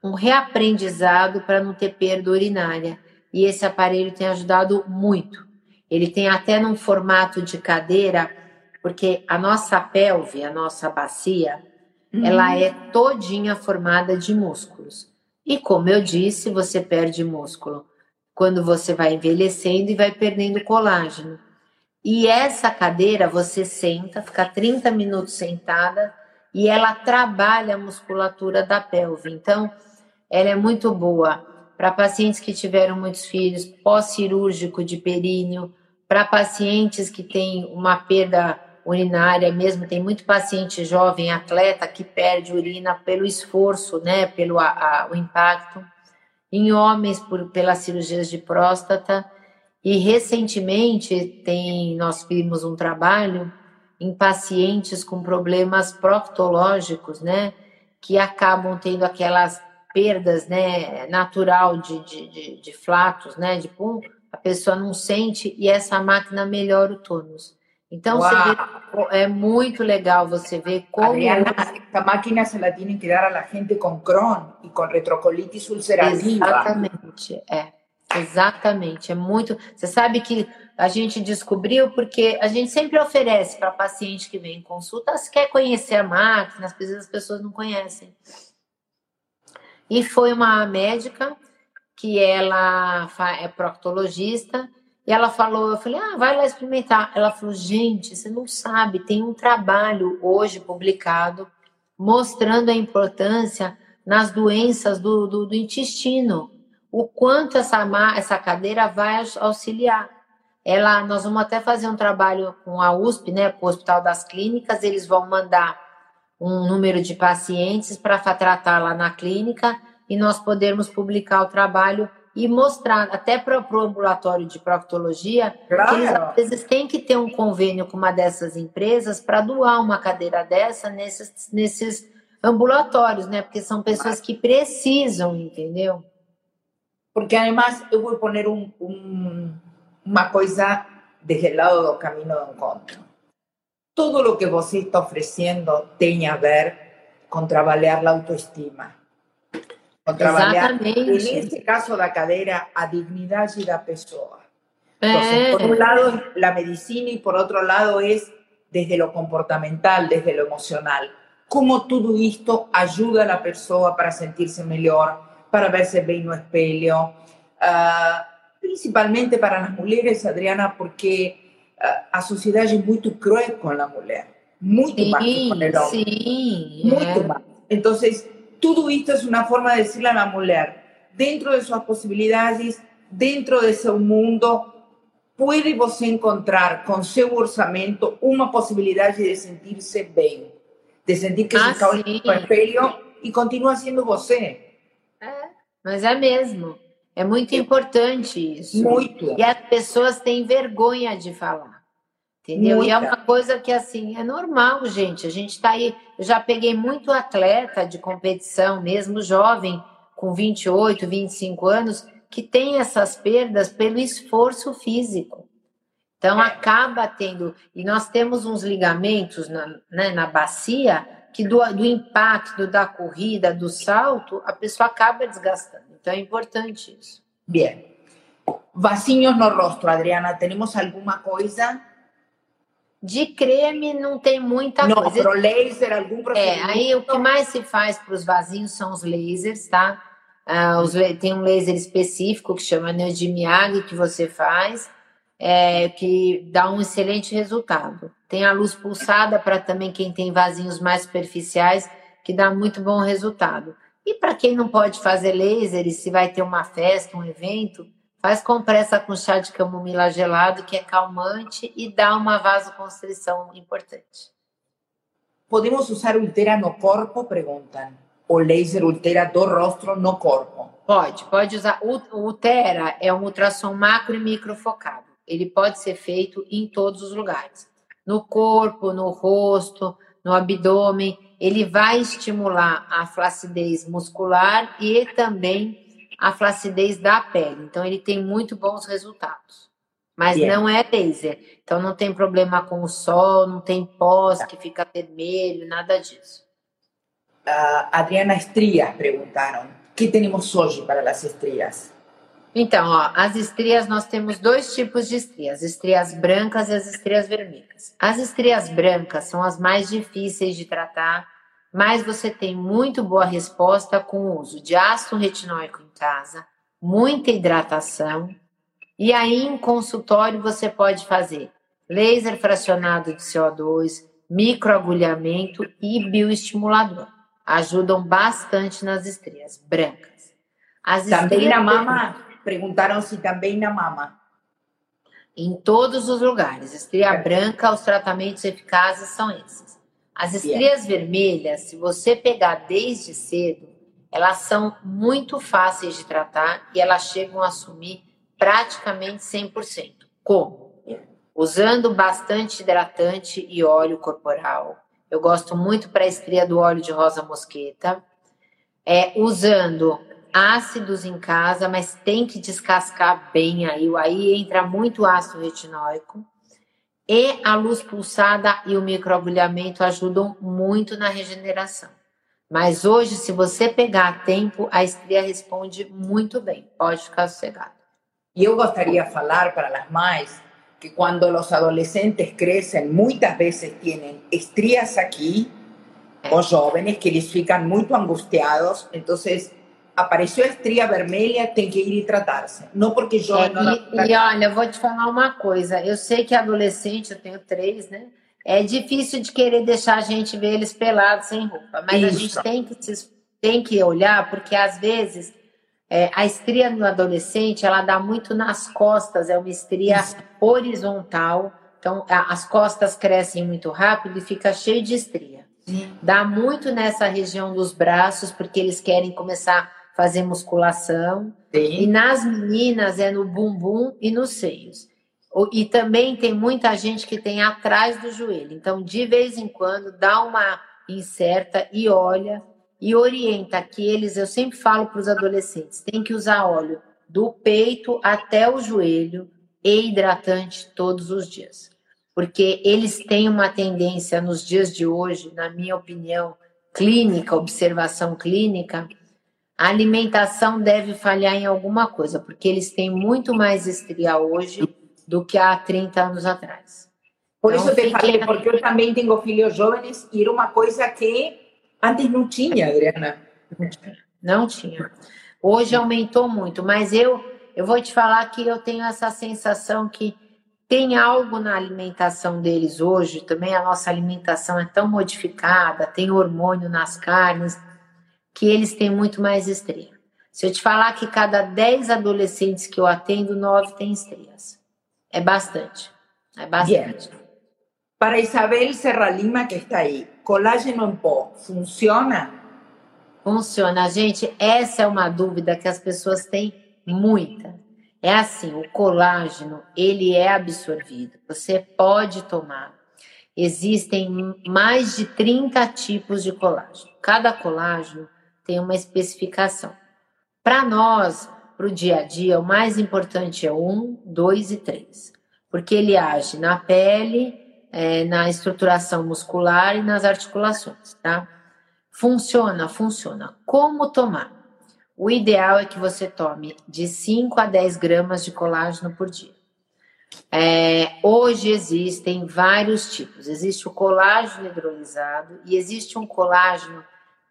um reaprendizado para não ter perda urinária. E esse aparelho tem ajudado muito. Ele tem até num formato de cadeira, porque a nossa pelve, a nossa bacia, uhum. ela é todinha formada de músculos. E como eu disse, você perde músculo quando você vai envelhecendo e vai perdendo colágeno. E essa cadeira você senta, fica 30 minutos sentada e ela trabalha a musculatura da pelve. Então, ela é muito boa para pacientes que tiveram muitos filhos, pós-cirúrgico de períneo, para pacientes que têm uma perda urinária mesmo, tem muito paciente jovem, atleta, que perde urina pelo esforço, né, pelo a, a, o impacto. Em homens, por, pelas cirurgias de próstata. E recentemente tem, nós vimos um trabalho em pacientes com problemas proctológicos, né, que acabam tendo aquelas perdas, né, natural de, de, de, de flatos, né, de pum, a pessoa não sente e essa máquina melhora o tônus. Então, vê, é muito legal você ver como... Adriana, essa máquina se la tienen que dar a la gente com Crohn e com retrocolitis ulcerativa. Exatamente, é. Exatamente, é muito... Você sabe que a gente descobriu porque a gente sempre oferece para paciente que vem em consulta, se quer conhecer a máquina, às vezes as pessoas não conhecem. E foi uma médica que ela é proctologista, e ela falou, eu falei, ah, vai lá experimentar. Ela falou, gente, você não sabe, tem um trabalho hoje publicado mostrando a importância nas doenças do, do, do intestino, o quanto essa, essa cadeira vai auxiliar. Ela, nós vamos até fazer um trabalho com a USP, né, com o Hospital das Clínicas, eles vão mandar um número de pacientes para tratar lá na clínica e nós podermos publicar o trabalho e mostrar até para o ambulatório de proctologia claro. que eles às vezes têm que ter um convênio com uma dessas empresas para doar uma cadeira dessa nesses, nesses ambulatórios, né? Porque são pessoas que precisam, entendeu? Porque además eu vou pôr um, um, uma coisa desde o lado do caminho do encontro. Tudo o que você está oferecendo tem a ver com trabalhar a autoestima Exatamente. nesse caso da cadeira, a dignidade da pessoa. Entonces, por un lado la medicina y por otro lado es desde lo comportamental, desde lo emocional. Cómo todo esto ayuda a la persona para sentirse mejor, para verse bem no espelho. Uh, principalmente para las mujeres, Adriana, porque uh, a sociedade é muito cruel com a mulher. Muito que com o homem. Sim, muito mais. Então, Esto es una forma de decirle a la mujer, dentro de sus posibilidades, dentro de su mundo, pode você encontrar com seu orçamento uma possibilidade de sentir-se bem, de sentir que Ah, se olhando no espelho e continua sendo você. É, mas é mesmo. É muito importante isso. Muito. E as pessoas têm vergonha de falar. Entendeu? E é Muita. uma coisa que, assim, é normal, gente. A gente tá aí. Eu já peguei muito atleta de competição, mesmo jovem, com 28, 25 anos, que tem essas perdas pelo esforço físico. Então, acaba tendo. E nós temos uns ligamentos na, né, na bacia que, do, do impacto da corrida, do salto, a pessoa acaba desgastando. Então, é importante isso. Bien. Vacinhos no rostro, Adriana, ¿tenemos alguma coisa? De creme não tem muita no, coisa. laser, algum É, procedimento? aí o que mais se faz para os vasinhos são os lasers, tá? Ah, os tem um laser específico que chama Neodimiag que você faz, é, que dá um excelente resultado. Tem a luz pulsada para também quem tem vasinhos mais superficiais, que dá muito bom resultado. E para quem não pode fazer laser, e se vai ter uma festa, um evento, faz compressa com chá de camomila gelado, que é calmante e dá uma vasoconstrição importante. ¿Podemos usar Ultera no corpo? Preguntan. O laser Ultera do rostro no corpo. Pode, pode usar. O, o Tera é um ultrassom macro e microfocado. Ele pode ser feito em todos os lugares. No corpo, no rosto, no abdômen. Ele vai estimular a flacidez muscular e também a flacidez da pele. Então, ele tem muito bons resultados. Mas Bien. não é laser. Então, não tem problema com o sol, não tem pós que fica vermelho, nada disso. Ah, Adriana, estrias, preguntaron. ¿Qué tenemos hoy para las estrías? Então, ó, as estrias, nós temos dois tipos de estrias: estrias brancas e as estrias vermelhas. As estrias brancas são as mais difíceis de tratar, mas você tem muito boa resposta com o uso de ácido retinóico em casa, muita hidratação, e aí em consultório você pode fazer laser fracionado de CO2, microagulhamento e bioestimulador. Ajudam bastante nas estrias brancas. As También estrias na mama, preguntaron si también na mama. Em todos os lugares. Estria branca, os tratamentos eficazes são esses. As estrias vermelhas, se você pegar desde cedo, elas são muito fáceis de tratar e elas chegam a assumir praticamente 100%. Como? Usando bastante hidratante e óleo corporal. Eu gosto muito para a estria do óleo de rosa mosqueta. É, usando ácidos em casa, mas tem que descascar bem aí. Aí entra muito ácido retinóico. E a luz pulsada e o microagulhamento ajudam muito na regeneração. Mas hoje, se você pegar a tempo, a estria responde muito bem. Pode ficar sossegado. Y yo gustaría falar para las mães que cuando los adolescentes crecen, muchas veces tienen estrías aquí, o jóvenes que eles ficam muito angustiados, entonces apareceu a estria vermelha, tem que ir e tratar-se. Não porque É, jovem não e, e olha, eu vou te falar uma coisa. Eu sei que adolescente, eu tenho três, né? É difícil de querer deixar a gente ver eles pelados sem roupa, mas a Isso. gente tem que, se- tem que olhar, porque às vezes é, a estria no adolescente ela dá muito nas costas, é uma estria Isso. horizontal, então a- as costas crescem muito rápido e fica cheio de estria. Dá muito nessa região dos braços, porque eles querem começar a fazer musculação. E Sim. nas meninas é no bumbum e nos seios. E também tem muita gente que tem atrás do joelho. Então, de vez em quando, dá uma incerta e olha e orienta que eles, eu sempre falo para os adolescentes, tem que usar óleo do peito até o joelho e hidratante todos os dias. Porque eles têm uma tendência nos dias de hoje, na minha opinião, clínica, observação clínica, a alimentação deve falhar em alguma coisa, porque eles têm muito mais estria hoje do que há 30 anos atrás. Por Então, isso te fiquem- falei, porque eu também tenho filhos jovens e era uma coisa que antes não tinha, Adriana. Não tinha. Hoje aumentou muito, mas eu, eu vou te falar que eu tenho essa sensação que tem algo na alimentação deles hoje, também a nossa alimentação é tão modificada, tem hormônio nas carnes, que eles têm muito mais estria. Se eu te falar que cada 10 adolescentes que eu atendo, 9 têm estrias. É bastante. É bastante. Bien. Para Isabel Serra Lima, que está aí, colágeno em pó funciona? Funciona. Gente, essa é uma dúvida que as pessoas têm muita. É assim, o colágeno, ele é absorvido. Você pode tomar. Existem mais de 30 tipos de colágeno. Cada colágeno tem uma especificação. Para nós, para o dia a dia, o mais importante é um, dois e três, porque ele age na pele, é, na estruturação muscular e nas articulações, tá? Funciona, funciona. Como tomar? O ideal é que você tome de 5 a 10 gramas de colágeno por dia. É, hoje existem vários tipos. Existe o colágeno hidrolisado e existe um colágeno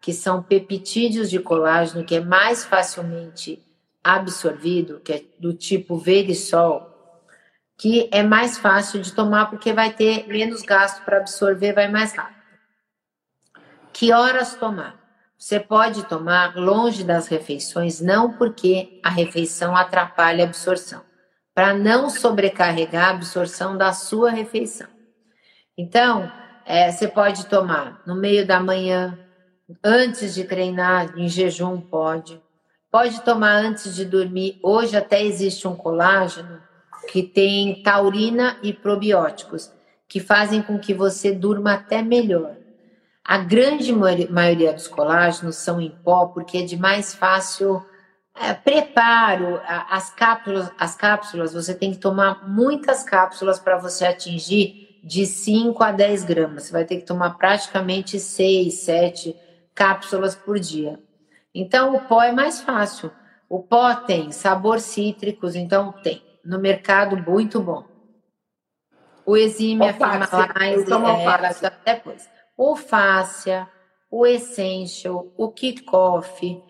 que são peptídeos de colágeno, que é mais facilmente absorvido, que é do tipo verisol, que é mais fácil de tomar porque vai ter menos gasto para absorver, vai mais rápido. Que horas tomar? Você pode tomar longe das refeições, não porque a refeição atrapalha a absorção, para não sobrecarregar a absorção da sua refeição. Então, é, você pode tomar no meio da manhã, Antes de treinar, em jejum, pode. Pode tomar antes de dormir. Hoje até existe um colágeno que tem taurina e probióticos, que fazem com que você durma até melhor. A grande maioria dos colágenos são em pó, porque é de mais fácil é, preparo. As cápsulas, as cápsulas, você tem que tomar muitas cápsulas para você atingir de 5 a 10 gramas. Você vai ter que tomar praticamente 6, 7 cápsulas por dia. Então, o pó é mais fácil. O pó tem sabor cítricos, então tem. No mercado, muito bom. O exime a Firmalise, é, depois. O Fácia, o Essential, o Kickoff,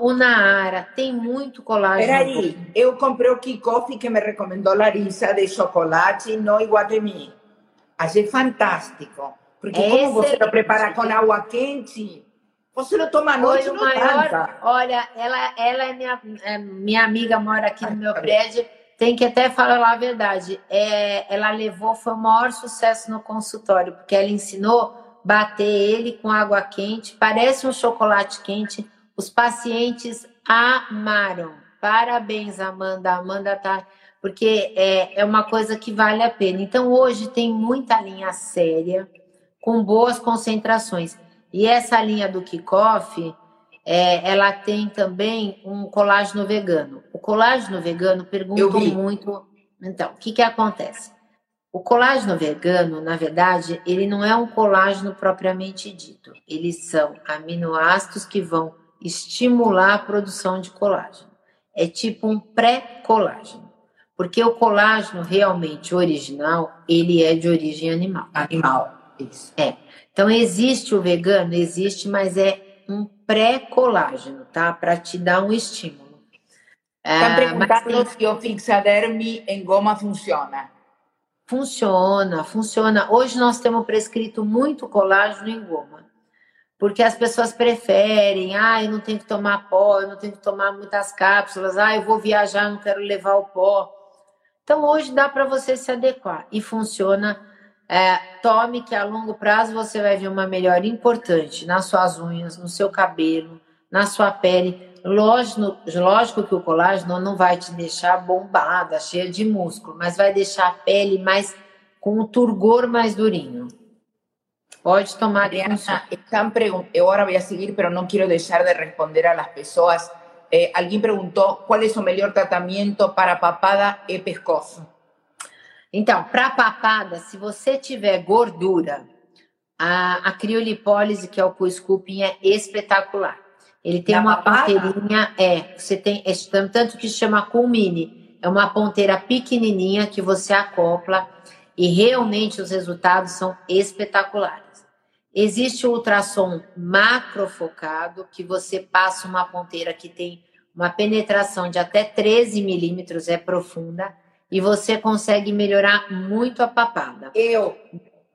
o Naara, tem muito colágeno. Peraí, eu comprei o Kickoff que me recomendou Larissa de chocolate no Iguatemi. Achei fantástico. Porque é como você lo prepara com água quente, você não toma noite, não maior, Olha, ela, ela é minha, é minha amiga, mora aqui no meu prédio. Tem que até falar a verdade. É, ela levou, foi o maior sucesso no consultório, porque ela ensinou bater ele com água quente, parece um chocolate quente. Os pacientes amaram. Parabéns, Amanda. Amanda tá. Porque é, é uma coisa que vale a pena. Então, hoje tem muita linha séria, com boas concentrações. E essa linha do Kickoff, é, ela tem também um colágeno vegano. O colágeno vegano perguntam muito. Então, o que, que acontece? O colágeno vegano, na verdade, ele não é um colágeno propriamente dito. Eles são aminoácidos que vão estimular a produção de colágeno. É tipo um pré-colágeno. Porque o colágeno realmente original, ele é de origem animal. Animal, isso. É. Então, existe o vegano? Existe, mas é um pré-colágeno, tá? Para te dar um estímulo. Está ah, perguntando se o fixaderme em goma funciona. Funciona, funciona. Hoje nós temos prescrito muito colágeno em goma. Porque as pessoas preferem, ah, eu não tenho que tomar pó, eu não tenho que tomar muitas cápsulas, ah, eu vou viajar, não quero levar o pó. Então hoje dá para você se adequar e funciona é, tome que a longo prazo você vai ver uma melhora importante nas suas unhas, no seu cabelo, na sua pele. Lógico, lógico que o colágeno não vai te deixar bombada, cheia de músculo, mas vai deixar a pele mais com o turgor mais durinho. Pode tomar. Adriana, están eu agora vou seguir, mas não quero deixar de responder a las pessoas. Eh, alguém perguntou qual é o melhor tratamento para papada e pescoço. Então, para papada, se você tiver gordura, a, a criolipólise, que é o co-scooping, é espetacular. Ele tem uma papada? ponteirinha, é, você tem, é, tanto que chama culmine, é uma ponteira pequenininha que você acopla e realmente os resultados são espetaculares. Existe o ultrassom macrofocado, que você passa uma ponteira que tem uma penetração de até 13 milímetros, é profunda, e você consegue melhorar muito a papada. Eu.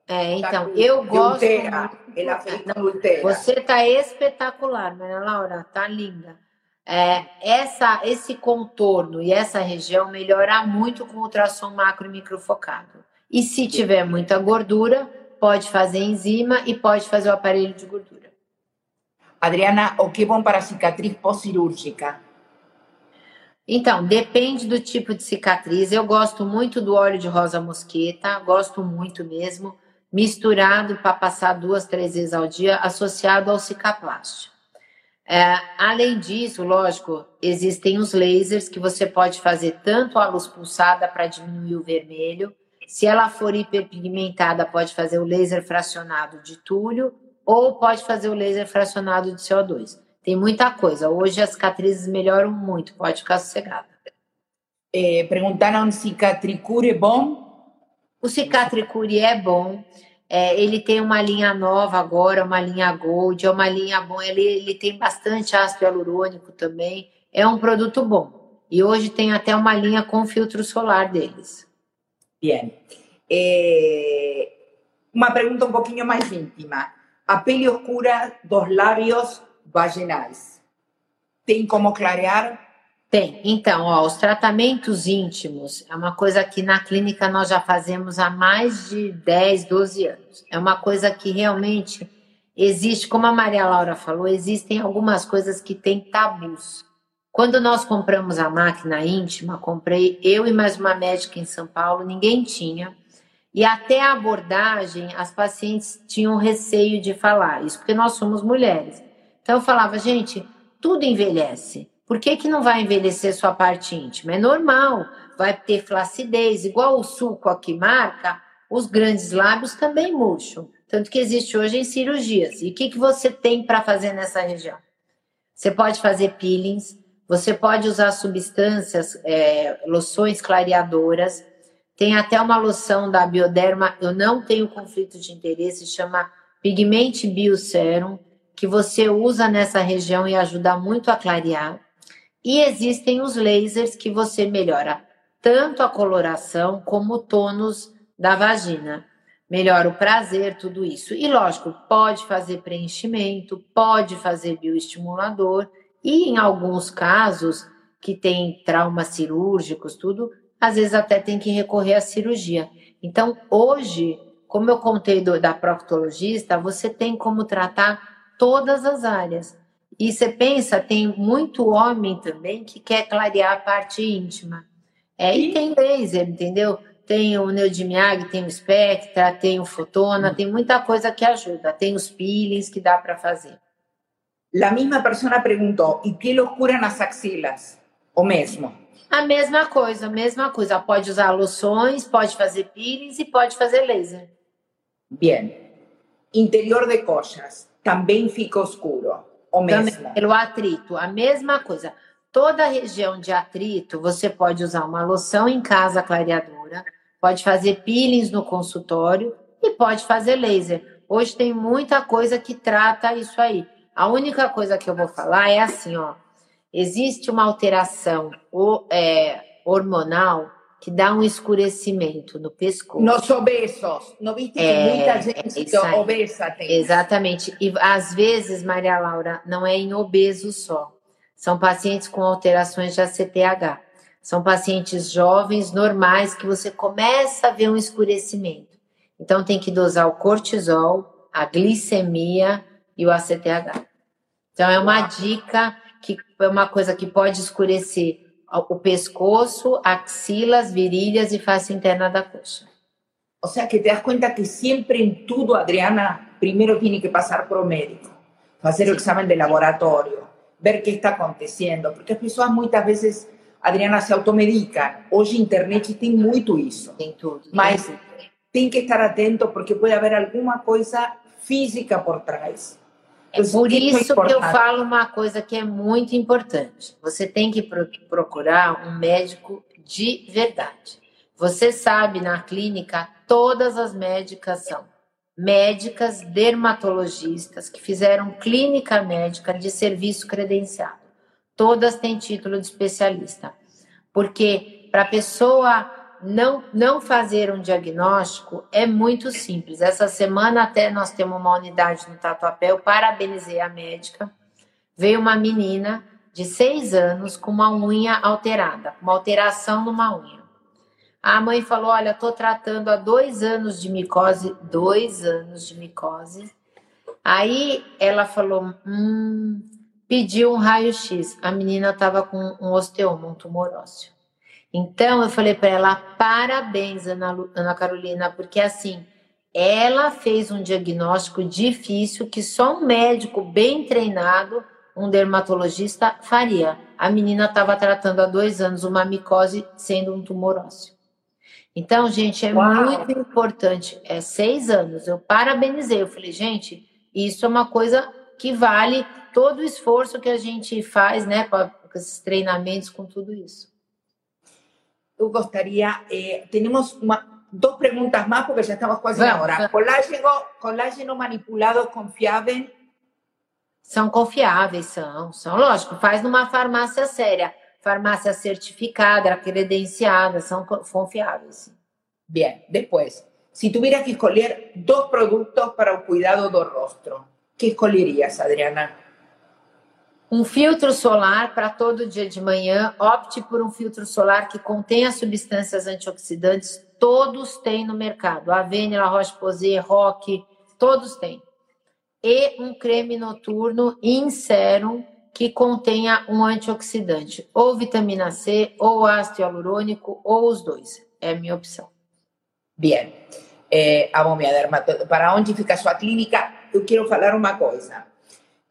É, então, eu gosto. Ultera. Ela fez Você tá espetacular, Maria Laura, tá linda. é, essa, esse contorno e essa região melhora muito com ultrassom macro e microfocado. E se tiver muita gordura, pode fazer enzima e pode fazer o aparelho de gordura. Adriana, o que é bom para cicatriz pós-cirúrgica? Então, depende do tipo de cicatriz. Eu gosto muito do óleo de rosa mosqueta, gosto muito mesmo, misturado para passar duas, três vezes ao dia, associado ao cicaplast. É, além disso, lógico, existem os lasers que você pode fazer tanto a luz pulsada para diminuir o vermelho. Se ela for hiperpigmentada, pode fazer o laser fracionado de túlio ou pode fazer o laser fracionado de CO2. Tem muita coisa. Hoje as cicatrizes melhoram muito, pode ficar sossegada. É, perguntaram se Cicatricure é bom? O Cicatricure é bom. É, ele tem uma linha nova agora, uma linha Gold, é uma linha bom. Ele, ele tem bastante ácido hialurônico também. É um produto bom. E hoje tem até uma linha com filtro solar deles. Bien. É, uma pergunta um pouquinho mais íntima. A pele oscura dos lábios vaginais. Tem como clarear? Tem. Então, ó, os tratamentos íntimos é uma coisa que na clínica nós já fazemos há mais de 10, 12 anos. É uma coisa que realmente existe, como a Maria Laura falou, existem algumas coisas que têm tabus. Quando nós compramos a máquina íntima, comprei eu e mais uma médica em São Paulo, ninguém tinha. E até a abordagem, as pacientes tinham receio de falar isso, porque nós somos mulheres. Então eu falava, gente, tudo envelhece. Por que, que não vai envelhecer sua parte íntima? É normal, vai ter flacidez, igual o suco aqui marca, os grandes lábios também murcham. Tanto que existe hoje em cirurgias. E o que, que você tem para fazer nessa região? Você pode fazer peelings, você pode usar substâncias, é, loções clareadoras. Tem até uma loção da Bioderma, eu não tenho conflito de interesse, chama Pigment Bioserum que você usa nessa região e ajuda muito a clarear. E existem os lasers que você melhora tanto a coloração como o tônus da vagina. Melhora o prazer, tudo isso. E lógico, pode fazer preenchimento, pode fazer bioestimulador e em alguns casos que tem traumas cirúrgicos, tudo, às vezes até tem que recorrer à cirurgia. Então, hoje, como eu contei do, da proctologista, você tem como tratar todas as áreas. E você pensa, tem muito homem também que quer clarear a parte íntima. É, e tem laser, entendeu? Tem o Neodimiag, tem o Spectra, tem o Fotona, tem muita coisa que ajuda. Tem os peelings que dá para fazer. A mesma pessoa perguntou, e pele oscura nas axilas? O mesmo? A mesma coisa, a mesma coisa. Pode usar loções, pode fazer peelings e pode fazer laser. Bien. Interior de coxas também fica escuro. O mesmo. Pelo atrito, a mesma coisa. Toda região de atrito, você pode usar uma loção em casa clareadora, pode fazer peelings no consultório e pode fazer laser. Hoje tem muita coisa que trata isso aí. A única coisa que eu vou falar é assim, ó. Existe uma alteração é, hormonal que dá um escurecimento no pescoço. Nos obesos. Não viste que é, muita gente é obesa tem. Exatamente. E às vezes, Maria Laura, não é em obeso só. São pacientes com alterações de ACTH. São pacientes jovens, normais, que você começa a ver um escurecimento. Então tem que dosar o cortisol, a glicemia e o ACTH. Então é uma dica que é uma coisa que pode escurecer o pescoço, axilas, virilhas e face interna da coxa. O sea que te das cuenta que siempre en todo, Adriana, primero tiene que pasar por un médico, hacer sí. el examen de laboratorio, ver qué está acontecendo, porque as pessoas muitas vezes, Adriana, se automedican. Hoje internet tem muito isso. Tem tudo. Mas tem que estar atento porque pode haver alguma coisa física por trás. É por isso que eu falo uma coisa que é muito importante. Você tem que procurar um médico de verdade. Você sabe, na clínica, todas as médicas são médicas dermatologistas que fizeram clínica médica de serviço credenciado. Todas têm título de especialista. Porque para a pessoa não, não fazer um diagnóstico é muito simples. Essa semana até nós temos uma unidade no Tatuapé, eu parabenizei a médica. Veio uma menina de seis anos com uma unha alterada, uma alteração numa unha. A mãe falou: Olha, estou tratando há dois anos de micose, dois anos de micose. Aí ela falou: Hum, pediu um raio-x. A menina estava com um osteoma, um tumor ósseo. Então eu falei para ela: parabéns, Ana, Ana Carolina, porque assim, ela fez um diagnóstico difícil que só um médico bem treinado, um dermatologista, faria. A menina estava tratando há dois anos uma micose sendo um tumor ósseo. Então, gente, é Uau. muito importante. É seis anos. Eu parabenizei. Eu falei, gente, isso é uma coisa que vale todo o esforço que a gente faz, né, com, esses treinamentos, com tudo isso. Eu gostaria, eh, temos uma, duas perguntas mais, porque já estamos quase na hora. Colágeno, colágeno manipulado confiável? São confiáveis, são, são, lógico, faz numa farmácia séria, farmácia certificada, credenciada, são confiáveis. Bem, depois, se tuvieras que escolher dois produtos para o cuidado do rosto, que escolherias, Adriana? Um filtro solar para todo dia de manhã. Opte por um filtro solar que contenha substâncias antioxidantes. Todos têm no mercado. Avene, La Roche-Posay, Rock, todos têm. E um creme noturno in serum que contenha um antioxidante, ou vitamina C, ou ácido hialurônico, ou os dois. É a minha opção. Bem, eh, amo minha dermatologia. Para onde fica a sua clínica? Eu quero falar uma coisa.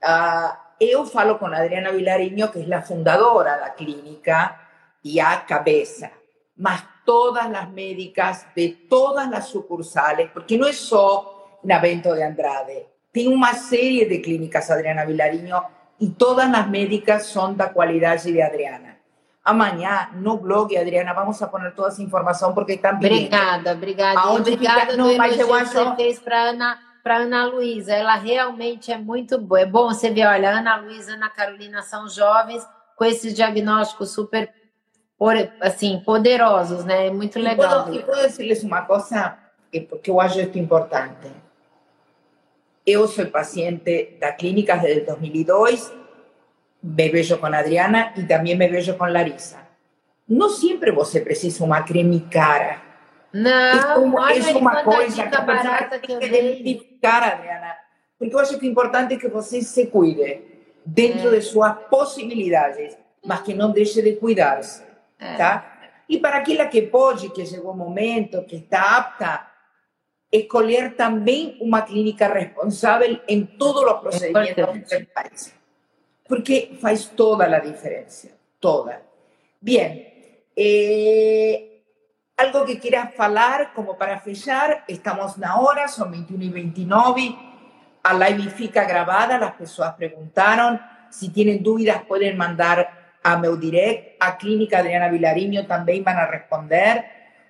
Uh, eu falo com a Adriana Vilarinho, que é a fundadora da clínica e a cabeça, mas todas as médicas de todas as sucursales, porque não é só na Bento de Andrade, tem uma série de clínicas Adriana Vilarinho e todas as médicas são da qualidade de Adriana. Amanhã, no blog, Adriana, vamos a poner toda essa informação porque também. Obrigada, obrigada. Aonde obrigada fica... no mas eu acho... para Ana para Ana Luísa. Ela realmente é muito boa. É bom você ver, olha, Ana Luísa, Ana Carolina são jovens com esses diagnósticos super assim, poderosos, né? É muito legal. E posso dizer-lhes uma coisa, porque eu acho isso importante. Eu sou paciente da clínica desde 2002, me vejo com Adriana e também me vejo com Larissa. Não sempre você precisa uma creme cara não, olha, isso é uma coisa que a tem que identificar, Adriana. Porque eu acho que é importante que você se cuide dentro é. de suas possibilidades, mas que não deixe de cuidar-se, é. tá? E para aquela que pode, que chegou o momento, que está apta, escolher também uma clínica responsável em todos os procedimentos que faz. Porque faz toda a diferença, toda. Bem, eh, algo que quieras falar como para fechar, estamos na hora, son 21 y 29, a live fica grabada, las personas preguntaron, si tienen dudas pueden mandar a meu direct, a Clínica Adriana Vilariño también van a responder,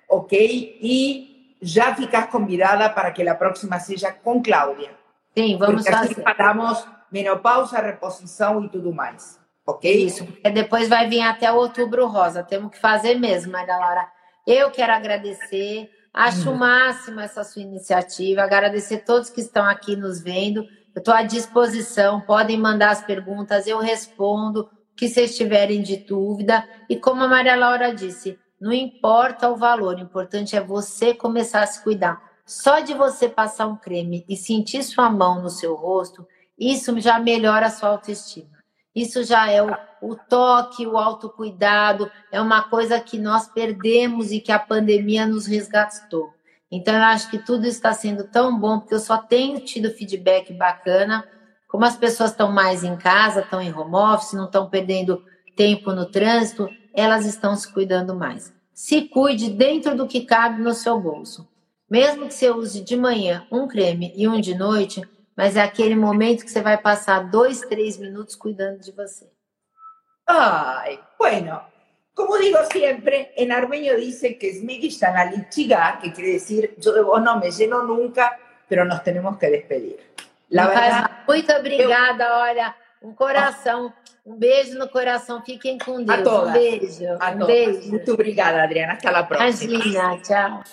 ok? Y ya ficas convidada para que la próxima sea con Cláudia. Sí, vamos Porque a fazer. falamos menopausa, reposição e tudo mais, ok? Isso, porque depois vai vir até outubro rosa, temos que fazer mesmo, Maria Laura. Eu quero agradecer, acho o uhum. máximo essa sua iniciativa, agradecer a todos que estão aqui nos vendo. Eu estou à disposição, podem mandar as perguntas, eu respondo o que vocês tiverem de dúvida. E como a Maria Laura disse, não importa o valor, o importante é você começar a se cuidar. Só de você passar um creme e sentir sua mão no seu rosto, isso já melhora a sua autoestima. Isso já é o, o toque, o autocuidado, é uma coisa que nós perdemos e que a pandemia nos resgatou. Então, eu acho que tudo está sendo tão bom, porque eu só tenho tido feedback bacana. Como as pessoas estão mais em casa, estão em home office, não estão perdendo tempo no trânsito, elas estão se cuidando mais. Se cuide dentro do que cabe no seu bolso. Mesmo que você use de manhã um creme e um de noite, mas é aquele momento que você vai passar dois, três minutos cuidando de você. Ai, bueno, como digo siempre, en armenio dice que Smigishtan alichiga, que quiere decir yo de vos no me lleno nunca, pero nos tenemos que despedir. La verdad, muito obrigada, eu... olha, um coração, um beijo no coração, fiquem com Deus. A todas. Um beijo. A um todas. beijo. Muito obrigada, Adriana. Até a próxima. Imagina, tchau.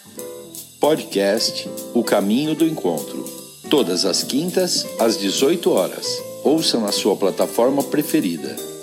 Podcast O Caminho do Encontro todas as quintas às 18 horas. Ouça na sua plataforma preferida.